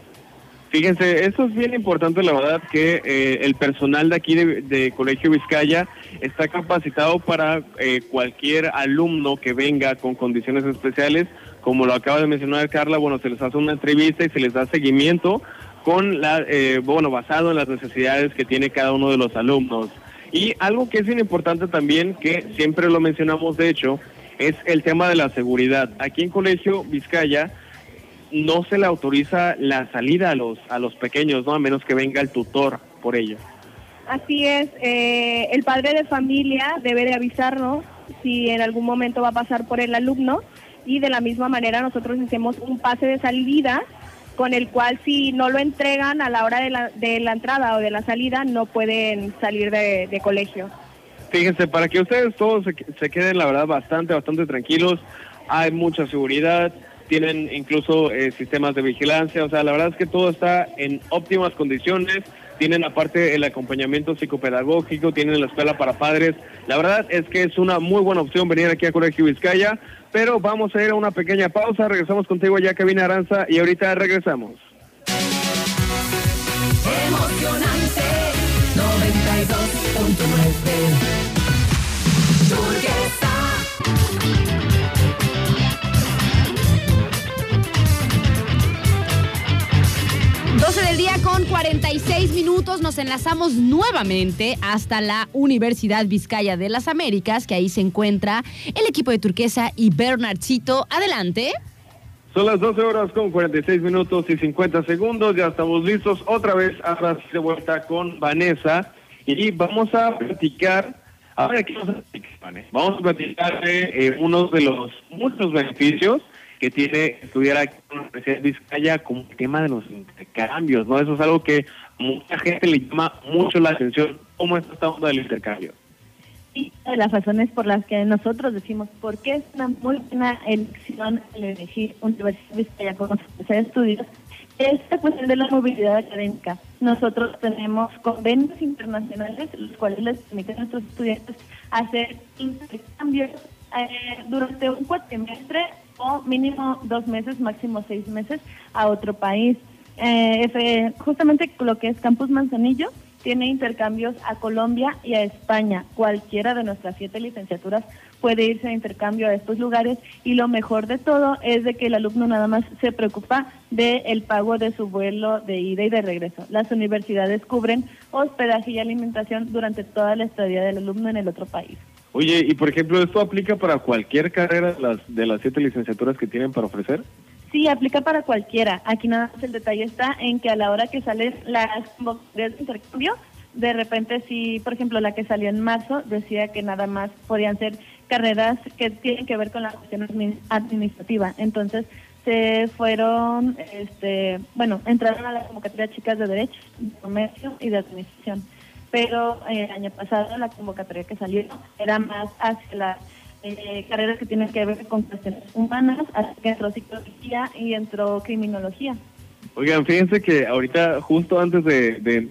Fíjense, eso es bien importante, la verdad, que eh, el personal de aquí de, Colegio Vizcaya está capacitado para eh, cualquier alumno que venga con condiciones especiales. Como lo acaba de mencionar Carla, bueno, se les hace una entrevista y se les da seguimiento con la, eh, bueno, basado en las necesidades que tiene cada uno de los alumnos. Y algo que es bien importante también, que siempre lo mencionamos de hecho, es el tema de la seguridad. Aquí en Colegio Vizcaya no se le autoriza la salida a los a los pequeños, ¿no? A menos que venga el tutor por ello. Así es, eh, el padre de familia debe de avisarnos si en algún momento va a pasar por el alumno y de la misma manera nosotros hacemos un pase de salida con el cual si no lo entregan a la hora de la, de la entrada o de la salida no pueden salir de, de colegio. Fíjense, para que ustedes todos se, se queden, la verdad, bastante, bastante tranquilos, hay mucha seguridad, tienen incluso eh, sistemas de vigilancia, o sea, la verdad es que todo está en óptimas condiciones, tienen aparte el acompañamiento psicopedagógico, tienen la escuela para padres, la verdad es que es una muy buena opción venir aquí a Colegio Vizcaya, pero vamos a ir a una pequeña pausa, regresamos contigo ya, Cabina Aranza, y ahorita regresamos. 12 del día con 46 minutos nos enlazamos nuevamente hasta la Universidad Vizcaya de las Américas, que ahí se encuentra el equipo de Turquesa y Bernardcito. Adelante. Son las 12 horas con 46 minutos y 50 segundos. Ya estamos listos otra vez ahora de vuelta con Vanessa. Y vamos a platicar. Ahora aquí vamos a. Vamos a platicar de eh, uno de los muchos beneficios que tiene estudiar aquí en la Universidad de Vizcaya como el tema de los intercambios, ¿no? Eso es algo que mucha gente le llama mucho la atención. ¿Cómo es esta onda del intercambio? Y de las razones por las que nosotros decimos por qué es una muy buena elección el elegir Universidad de Vizcaya como de estudios esta cuestión de la movilidad académica. Nosotros tenemos convenios internacionales, los cuales les permiten a nuestros estudiantes hacer intercambios eh, durante un cuatrimestre o mínimo dos meses, máximo seis meses a otro país. Eh, justamente lo que es Campus Manzanillo tiene intercambios a Colombia y a España. Cualquiera de nuestras siete licenciaturas puede irse a intercambio a estos lugares y lo mejor de todo es de que el alumno nada más se preocupa del el pago de su vuelo de ida y de regreso. Las universidades cubren hospedaje y alimentación durante toda la estadía del alumno en el otro país. Oye, y por ejemplo, ¿esto aplica para cualquier carrera de las, de las siete licenciaturas que tienen para ofrecer? Sí, aplica para cualquiera. Aquí nada más el detalle está en que a la hora que salen las convocatorias de intercambio, de repente si, por ejemplo, la que salió en marzo decía que nada más podían ser carreras que tienen que ver con la cuestión administrativa. Entonces se fueron, este, bueno, entraron a la convocatoria chicas de Derecho, de Comercio y de Administración. Pero eh, el año pasado la convocatoria que salió era más hacia las eh, carreras que tienen que ver con cuestiones humanas, así que entró psicología y entró criminología. Oigan, fíjense que ahorita, justo antes de, de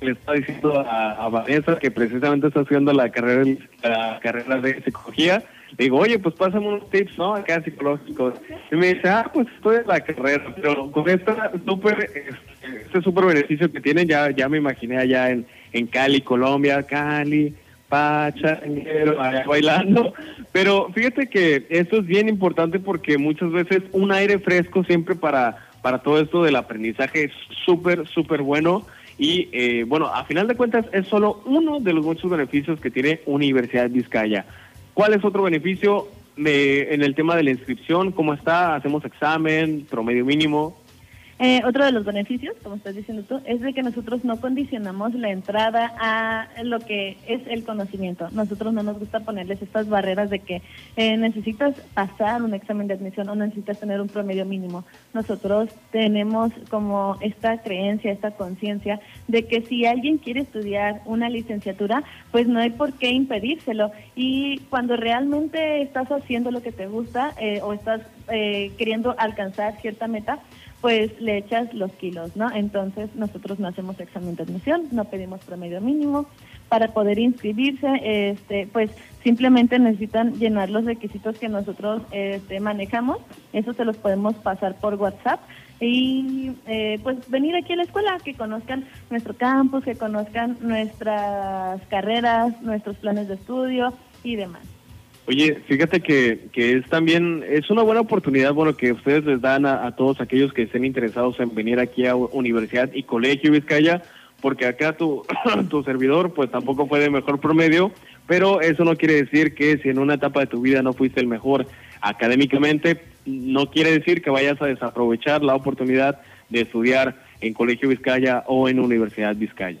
le estaba diciendo a, Vanessa que precisamente está haciendo la carrera, la carrera de psicología. Le digo, oye, pues pásame unos tips, ¿no? Acá psicológicos. Y me dice, ah, pues estoy en la carrera, pero con esta súper, este, este súper beneficio que tienen, ya, ya me imaginé allá en, en Cali, Colombia, Cali, Pacha, bailando. Pero fíjate que esto es bien importante porque muchas veces un aire fresco siempre para para todo esto del aprendizaje es súper, súper bueno. Y eh, bueno, a final de cuentas es solo uno de los muchos beneficios que tiene Universidad Vizcaya. ¿Cuál es otro beneficio en el tema de la inscripción? ¿Cómo está? ¿Hacemos examen, promedio mínimo? Eh, otro de los beneficios, como estás diciendo tú, es de que nosotros no condicionamos la entrada a lo que es el conocimiento. Nosotros no nos gusta ponerles estas barreras de que eh, necesitas pasar un examen de admisión o necesitas tener un promedio mínimo. Nosotros tenemos como esta creencia, esta conciencia de que si alguien quiere estudiar una licenciatura, pues no hay por qué impedírselo. Y cuando realmente estás haciendo lo que te gusta eh, o estás queriendo alcanzar cierta meta, pues le echas los kilos, ¿no? Entonces nosotros no hacemos examen de admisión, no pedimos promedio mínimo. Para poder inscribirse, este, pues simplemente necesitan llenar los requisitos que nosotros este, manejamos. Eso se los podemos pasar por WhatsApp y eh, pues venir aquí a la escuela, que conozcan nuestro campus, que conozcan nuestras carreras, nuestros planes de estudio y demás. Oye, fíjate que, que es también, es una buena oportunidad, bueno, que ustedes les dan a, todos aquellos que estén interesados en venir aquí a Universidad y Colegio Vizcaya, porque acá tu, tu servidor pues tampoco fue de mejor promedio, pero eso no quiere decir que si en una etapa de tu vida no fuiste el mejor académicamente, no quiere decir que vayas a desaprovechar la oportunidad de estudiar en Colegio Vizcaya o en Universidad Vizcaya.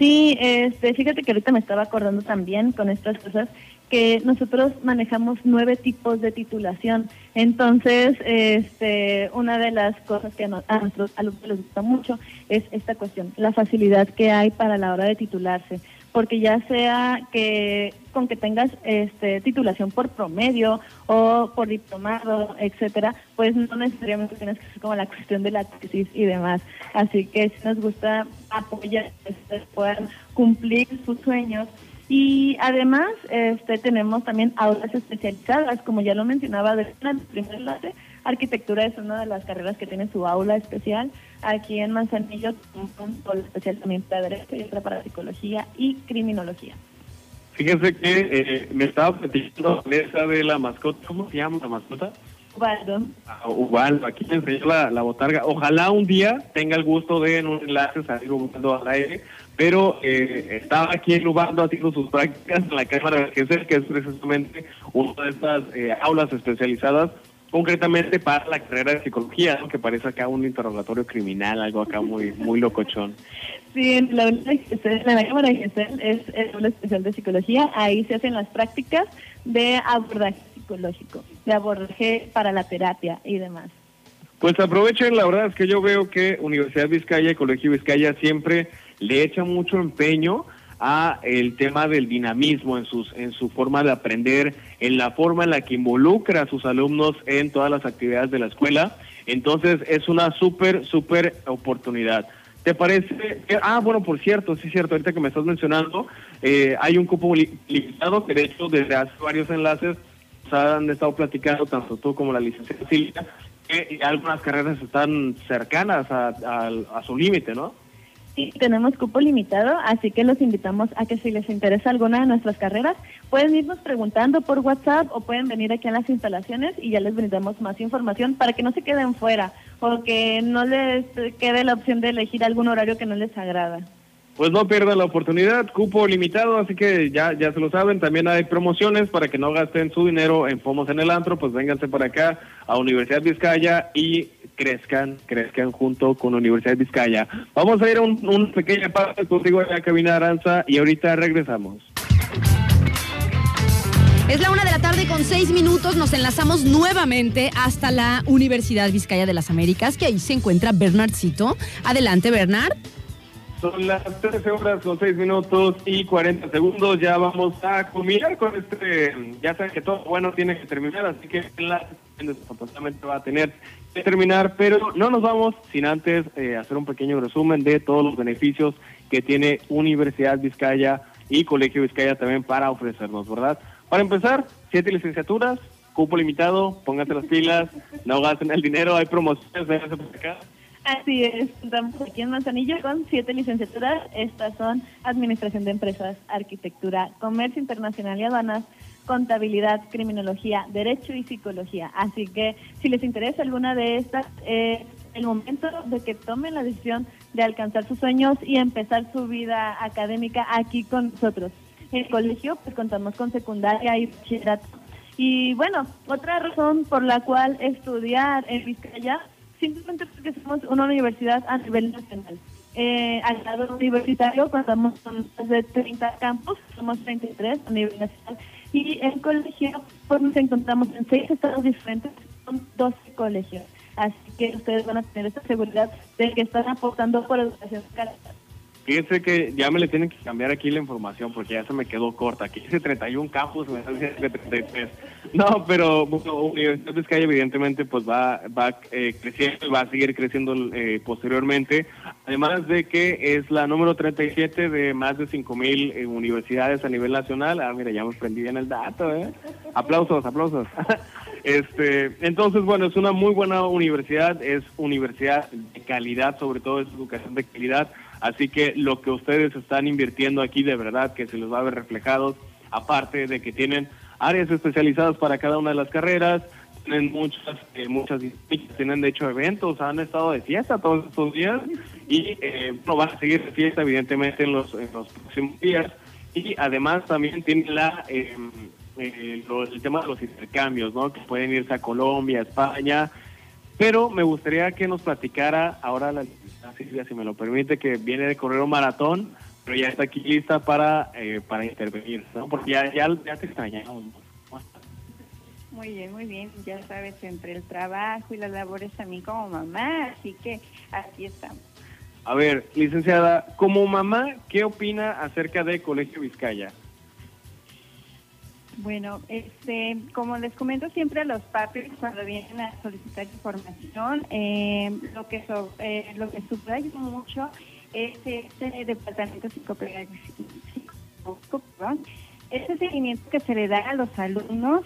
Sí, este, fíjate que ahorita me estaba acordando también con estas cosas que nosotros manejamos nueve tipos de titulación. Entonces, este, una de las cosas que a, nuestros alumnos les gusta mucho es esta cuestión, la facilidad que hay para la hora de titularse. Porque ya sea que con que tengas este, titulación por promedio o por diplomado, etcétera, pues no necesariamente tienes que ser como la cuestión de la tesis y demás. Así que si nos gusta apoyar ustedes puedan cumplir sus sueños y además este, tenemos también aulas especializadas, como ya lo mencionaba de la primera clase, arquitectura es una de las carreras que tiene su aula especial. Aquí en Manzanillo un aula especial también para derecho y otra para psicología y criminología. Fíjense que eh, me estaba platicando esa de la mascota, ¿cómo se llama la mascota? Ubaldo. Ah, Ubaldo, aquí me enseñó la, la botarga. Ojalá un día tenga el gusto de en un enlace salir Ubaldo al aire pero eh, estaba aquí en Ubaldo haciendo sus prácticas en la Cámara de GESEL, que es precisamente una de estas eh, aulas especializadas concretamente para la carrera de psicología, que parece acá un interrogatorio criminal, algo acá muy muy locochón. Sí, en la, la Cámara de GESEL es el aula especial de psicología, ahí se hacen las prácticas de abordaje psicológico, de abordaje para la terapia y demás. Pues aprovechen, la verdad es que yo veo que Universidad Vizcaya y Colegio Vizcaya siempre le echa mucho empeño a el tema del dinamismo en sus en su forma de aprender, en la forma en la que involucra a sus alumnos en todas las actividades de la escuela. Entonces es una súper súper oportunidad. ¿Te parece? ah, bueno, por cierto, sí es cierto, ahorita que me estás mencionando, eh, hay un cupo li- limitado que de hecho desde hace varios enlaces nos han estado platicando, tanto tú como la licenciada Silvia, que algunas carreras están cercanas a- a su límite, ¿no? Sí, tenemos cupo limitado, así que los invitamos a que si les interesa alguna de nuestras carreras, pueden irnos preguntando por WhatsApp o pueden venir aquí a las instalaciones y ya les brindamos más información para que no se queden fuera o que no les quede la opción de elegir algún horario que no les agrada. Pues no pierdan la oportunidad, cupo limitado, así que ya, ya se lo saben, también hay promociones para que no gasten su dinero en pomos en el antro, pues vénganse para acá a Universidad Vizcaya y crezcan, crezcan junto con Universidad Vizcaya. Vamos a ir a un, una pequeña parte contigo en la cabina Aranza y ahorita regresamos. Es la una de la tarde con seis minutos. Nos enlazamos nuevamente hasta la Universidad Vizcaya de las Américas, que ahí se encuentra Bernardcito. Adelante, Bernard. Son las 13 horas con 6 minutos y 40 segundos. Ya vamos a culminar con este. Ya saben que todo bueno tiene que terminar, así que la desafortunadamente va a tener que terminar, pero no nos vamos sin antes eh, hacer un pequeño resumen de todos los beneficios que tiene Universidad Vizcaya y Colegio Vizcaya también para ofrecernos, ¿verdad? Para empezar, siete licenciaturas, cupo limitado, pónganse las pilas, no gasten el dinero, hay promociones, vénganse por acá. Así es, estamos aquí en Manzanillo con siete licenciaturas. Estas son Administración de Empresas, Arquitectura, Comercio Internacional y Aduanas, Contabilidad, Criminología, Derecho y Psicología. Así que si les interesa alguna de estas, es el momento de que tomen la decisión de alcanzar sus sueños y empezar su vida académica aquí con nosotros. En el colegio, pues contamos con secundaria y bachillerato. Y bueno, otra razón por la cual estudiar en Vizcaya simplemente porque somos una universidad a nivel nacional. Eh, al lado universitario contamos con más de 30 campus, somos 33 a nivel nacional. Y en colegio pues nos encontramos en seis estados diferentes, son 12 colegios. Así que ustedes van a tener esta seguridad de que están aportando por educación de calidad. Fíjense que ya me le tienen que cambiar aquí la información porque ya se me quedó corta. Aquí dice 31 campus, me está diciendo que 33. No, pero bueno, Universidad Vizcaya evidentemente pues va, va eh, creciendo y va a seguir creciendo eh, posteriormente. Además de que es la número 37 de más de 5 mil eh, universidades a nivel nacional. Ah, mira, ya me prendí bien el dato, ¿eh? Aplausos, aplausos. Este, entonces, bueno, es una muy buena universidad, es universidad de calidad, sobre todo es educación de calidad, así que lo que ustedes están invirtiendo aquí de verdad que se les va a ver reflejados, aparte de que tienen áreas especializadas para cada una de las carreras, tienen muchas, eh, muchas, tienen de hecho eventos, han estado de fiesta todos estos días y eh, no van a seguir de fiesta evidentemente en los, próximos días y además también tienen la... Eh, eh, lo- el tema de los intercambios, ¿no? Que pueden irse a Colombia, España, pero me gustaría que nos platicara ahora la Silvia, si me lo permite, que viene de correr un maratón, pero ya está aquí lista para, eh, para intervenir, ¿no? Porque ya, ya, ya te extrañamos. Muy bien, muy bien. Ya sabes, entre el trabajo y las labores a mí como mamá, así que aquí estamos. A ver, licenciada, como mamá, ¿qué opina acerca de Colegio Vizcaya? Bueno, este, como les comento siempre a los papis cuando vienen a solicitar información, eh, lo que so- eh, lo que subrayo mucho es este departamento psicopedagógico, ese seguimiento que se le da a los alumnos,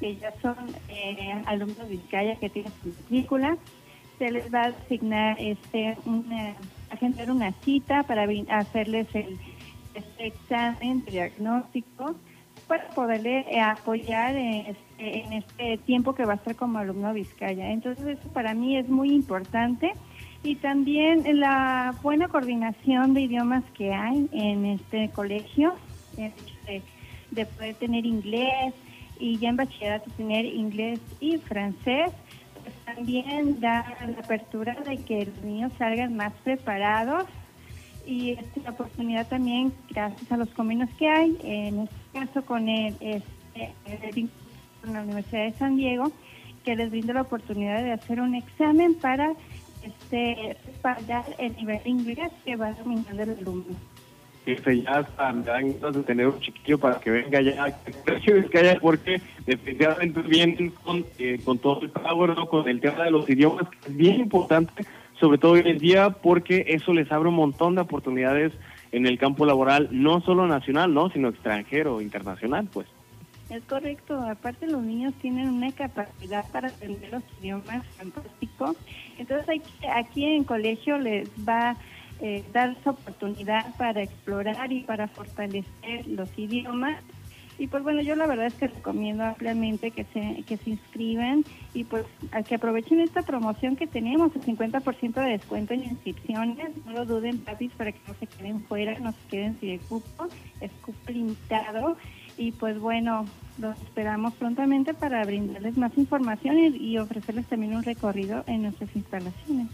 que ya son eh, alumnos de Vizcaya que tienen su matrícula, se les va a asignar este una, agendar una cita para hacerles el este examen diagnóstico para poderle eh, apoyar en este, en este tiempo que va a estar como alumno Vizcaya. Entonces eso para mí es muy importante y también la buena coordinación de idiomas que hay en este colegio, de, de poder tener inglés y ya en bachillerato tener inglés y francés, pues también da la apertura de que los niños salgan más preparados y es la oportunidad también gracias a los convenios que hay en este caso con el, este, el con la Universidad de San Diego que les brinda la oportunidad de hacer un examen para este respaldar el nivel de inglés que va dominando el alumno. que se ya hasta me dan ganas de tener un chiquillo para que venga ya Colegio Vizcaya, porque definitivamente vienen con, eh, con todo el power, ¿no? con el tema de los idiomas, que es bien importante, sobre todo hoy en día, porque eso les abre un montón de oportunidades en el campo laboral, no solo nacional, no, sino extranjero, internacional, pues. Es correcto, aparte los niños tienen una capacidad para aprender los idiomas fantástico. Entonces hay que- aquí en colegio les va a eh, dar esa oportunidad para explorar y para fortalecer los idiomas. Y pues bueno, yo la verdad es que recomiendo ampliamente que se, que se inscriban y pues a que aprovechen esta promoción que tenemos, el 50% de descuento en inscripciones. No lo duden, papis, para que no se queden fuera, no se queden sin el cupo. Es cupo limitado. Y pues bueno, los esperamos prontamente para brindarles más información y, ofrecerles también un recorrido en nuestras instalaciones.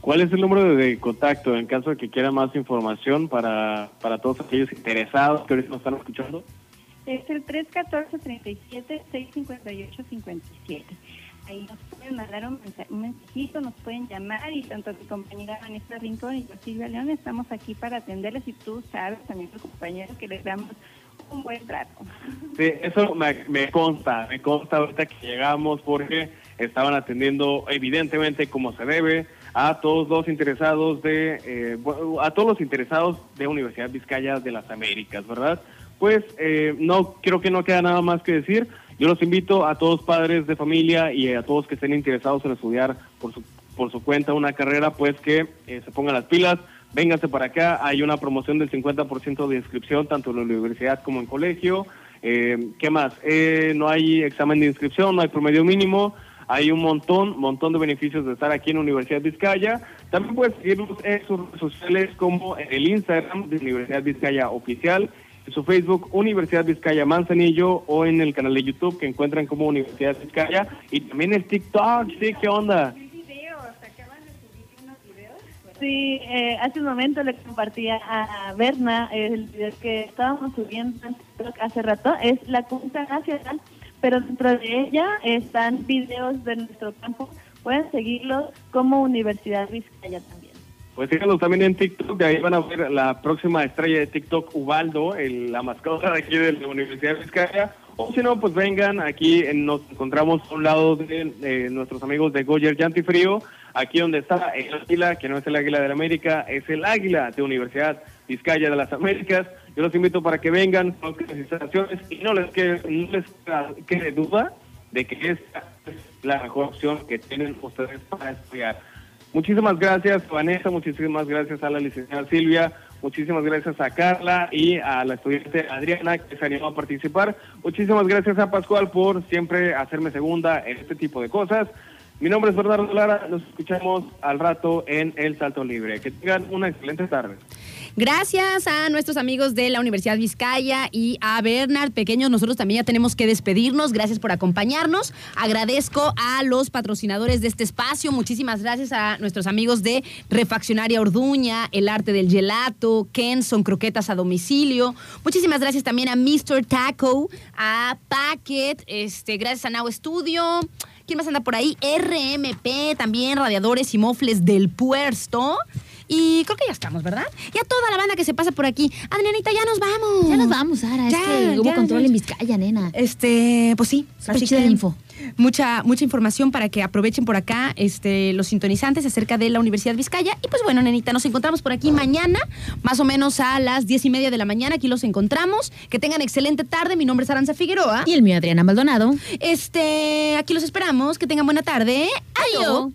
¿Cuál es el número de contacto en caso de que quieran más información para, para todos aquellos interesados que ahorita nos están escuchando? Es el 314-37-658-57. Ahí nos pueden mandar un, un mensajito, nos pueden llamar y tanto mi compañera Vanessa Rincón y yo Silvia León estamos aquí para atenderles y tú sabes también tus compañeros que les damos un buen trato. Sí, eso me, consta, me consta ahorita que llegamos porque estaban atendiendo evidentemente como se debe a todos los interesados de, eh, a todos los interesados de Universidad Vizcaya de las Américas, ¿verdad? Pues eh, no, creo que no queda nada más que decir. Yo los invito a todos padres de familia y a todos que estén interesados en estudiar por su, por su cuenta una carrera, pues que eh, se pongan las pilas, vénganse para acá, hay una promoción del 50% de inscripción tanto en la universidad como en colegio. Eh, ¿Qué más? Eh, no hay examen de inscripción, no hay promedio mínimo, hay un montón, montón de beneficios de estar aquí en Universidad Vizcaya. También puedes seguirnos en sus redes sociales como en el Instagram de Universidad Vizcaya Oficial, en su Facebook Universidad Vizcaya Manzanillo o en el canal de YouTube que encuentran como Universidad Vizcaya y también el TikTok, sí, ¿qué onda? Sí, eh, hace un momento le compartía a Berna el video que estábamos subiendo en TikTok hace rato. Es la cuenta nacional, pero dentro de ella están videos de nuestro campo. Pueden seguirlos como Universidad Vizcaya también. Pues síganos también en TikTok, de ahí van a ver la próxima estrella de TikTok, Ubaldo, el- la mascota de aquí de la Universidad de Vizcaya. O si no, pues vengan, aquí nos encontramos a un lado de nuestros amigos de Goyer Llantifrío, aquí donde está el águila, que no es el águila de la América, es el águila de Universidad Vizcaya de las Américas. Yo los invito para que vengan, conozcan las instalaciones y no les quede, no les quede duda de que esta es la mejor opción que tienen ustedes para estudiar. Muchísimas gracias, Vanessa, muchísimas gracias a la licenciada Silvia, muchísimas gracias a Carla y a la estudiante Adriana que se animó a participar. Muchísimas gracias a Pascual por siempre hacerme segunda en este tipo de cosas. Mi nombre es Bernardo Lara, nos escuchamos al rato en El Salto Libre. Que tengan una excelente tarde. Gracias a nuestros amigos de la Universidad Vizcaya y a Bernard Pequeños. Nosotros también ya tenemos que despedirnos. Gracias por acompañarnos. Agradezco a los patrocinadores de este espacio. Muchísimas gracias a nuestros amigos de Refaccionaria Orduña, El Arte del Gelato, Kenson Croquetas a Domicilio. Muchísimas gracias también a Mr. Taco, a Packet, este, gracias a Now Studio. ¿Quién más anda por ahí? RMP, también radiadores y mofles del puerto. Y creo que ya estamos, ¿verdad? Y a toda la banda que se pasa por aquí. Adrianita, ya nos vamos. Ya nos vamos, Sara. Ya, es que hubo ya, control ya. en Vizcaya, nena. Este, pues sí. Así que info. Mucha, mucha información para que aprovechen por acá este, los sintonizantes acerca de la Universidad Vizcaya. Y pues bueno, nenita, nos encontramos por aquí mañana, más o menos a las diez y media de la mañana. Aquí los encontramos. Que tengan excelente tarde. Mi nombre es Aranza Figueroa. Y el mío, Adriana Maldonado. Este, aquí los esperamos. Que tengan buena tarde. Adiós.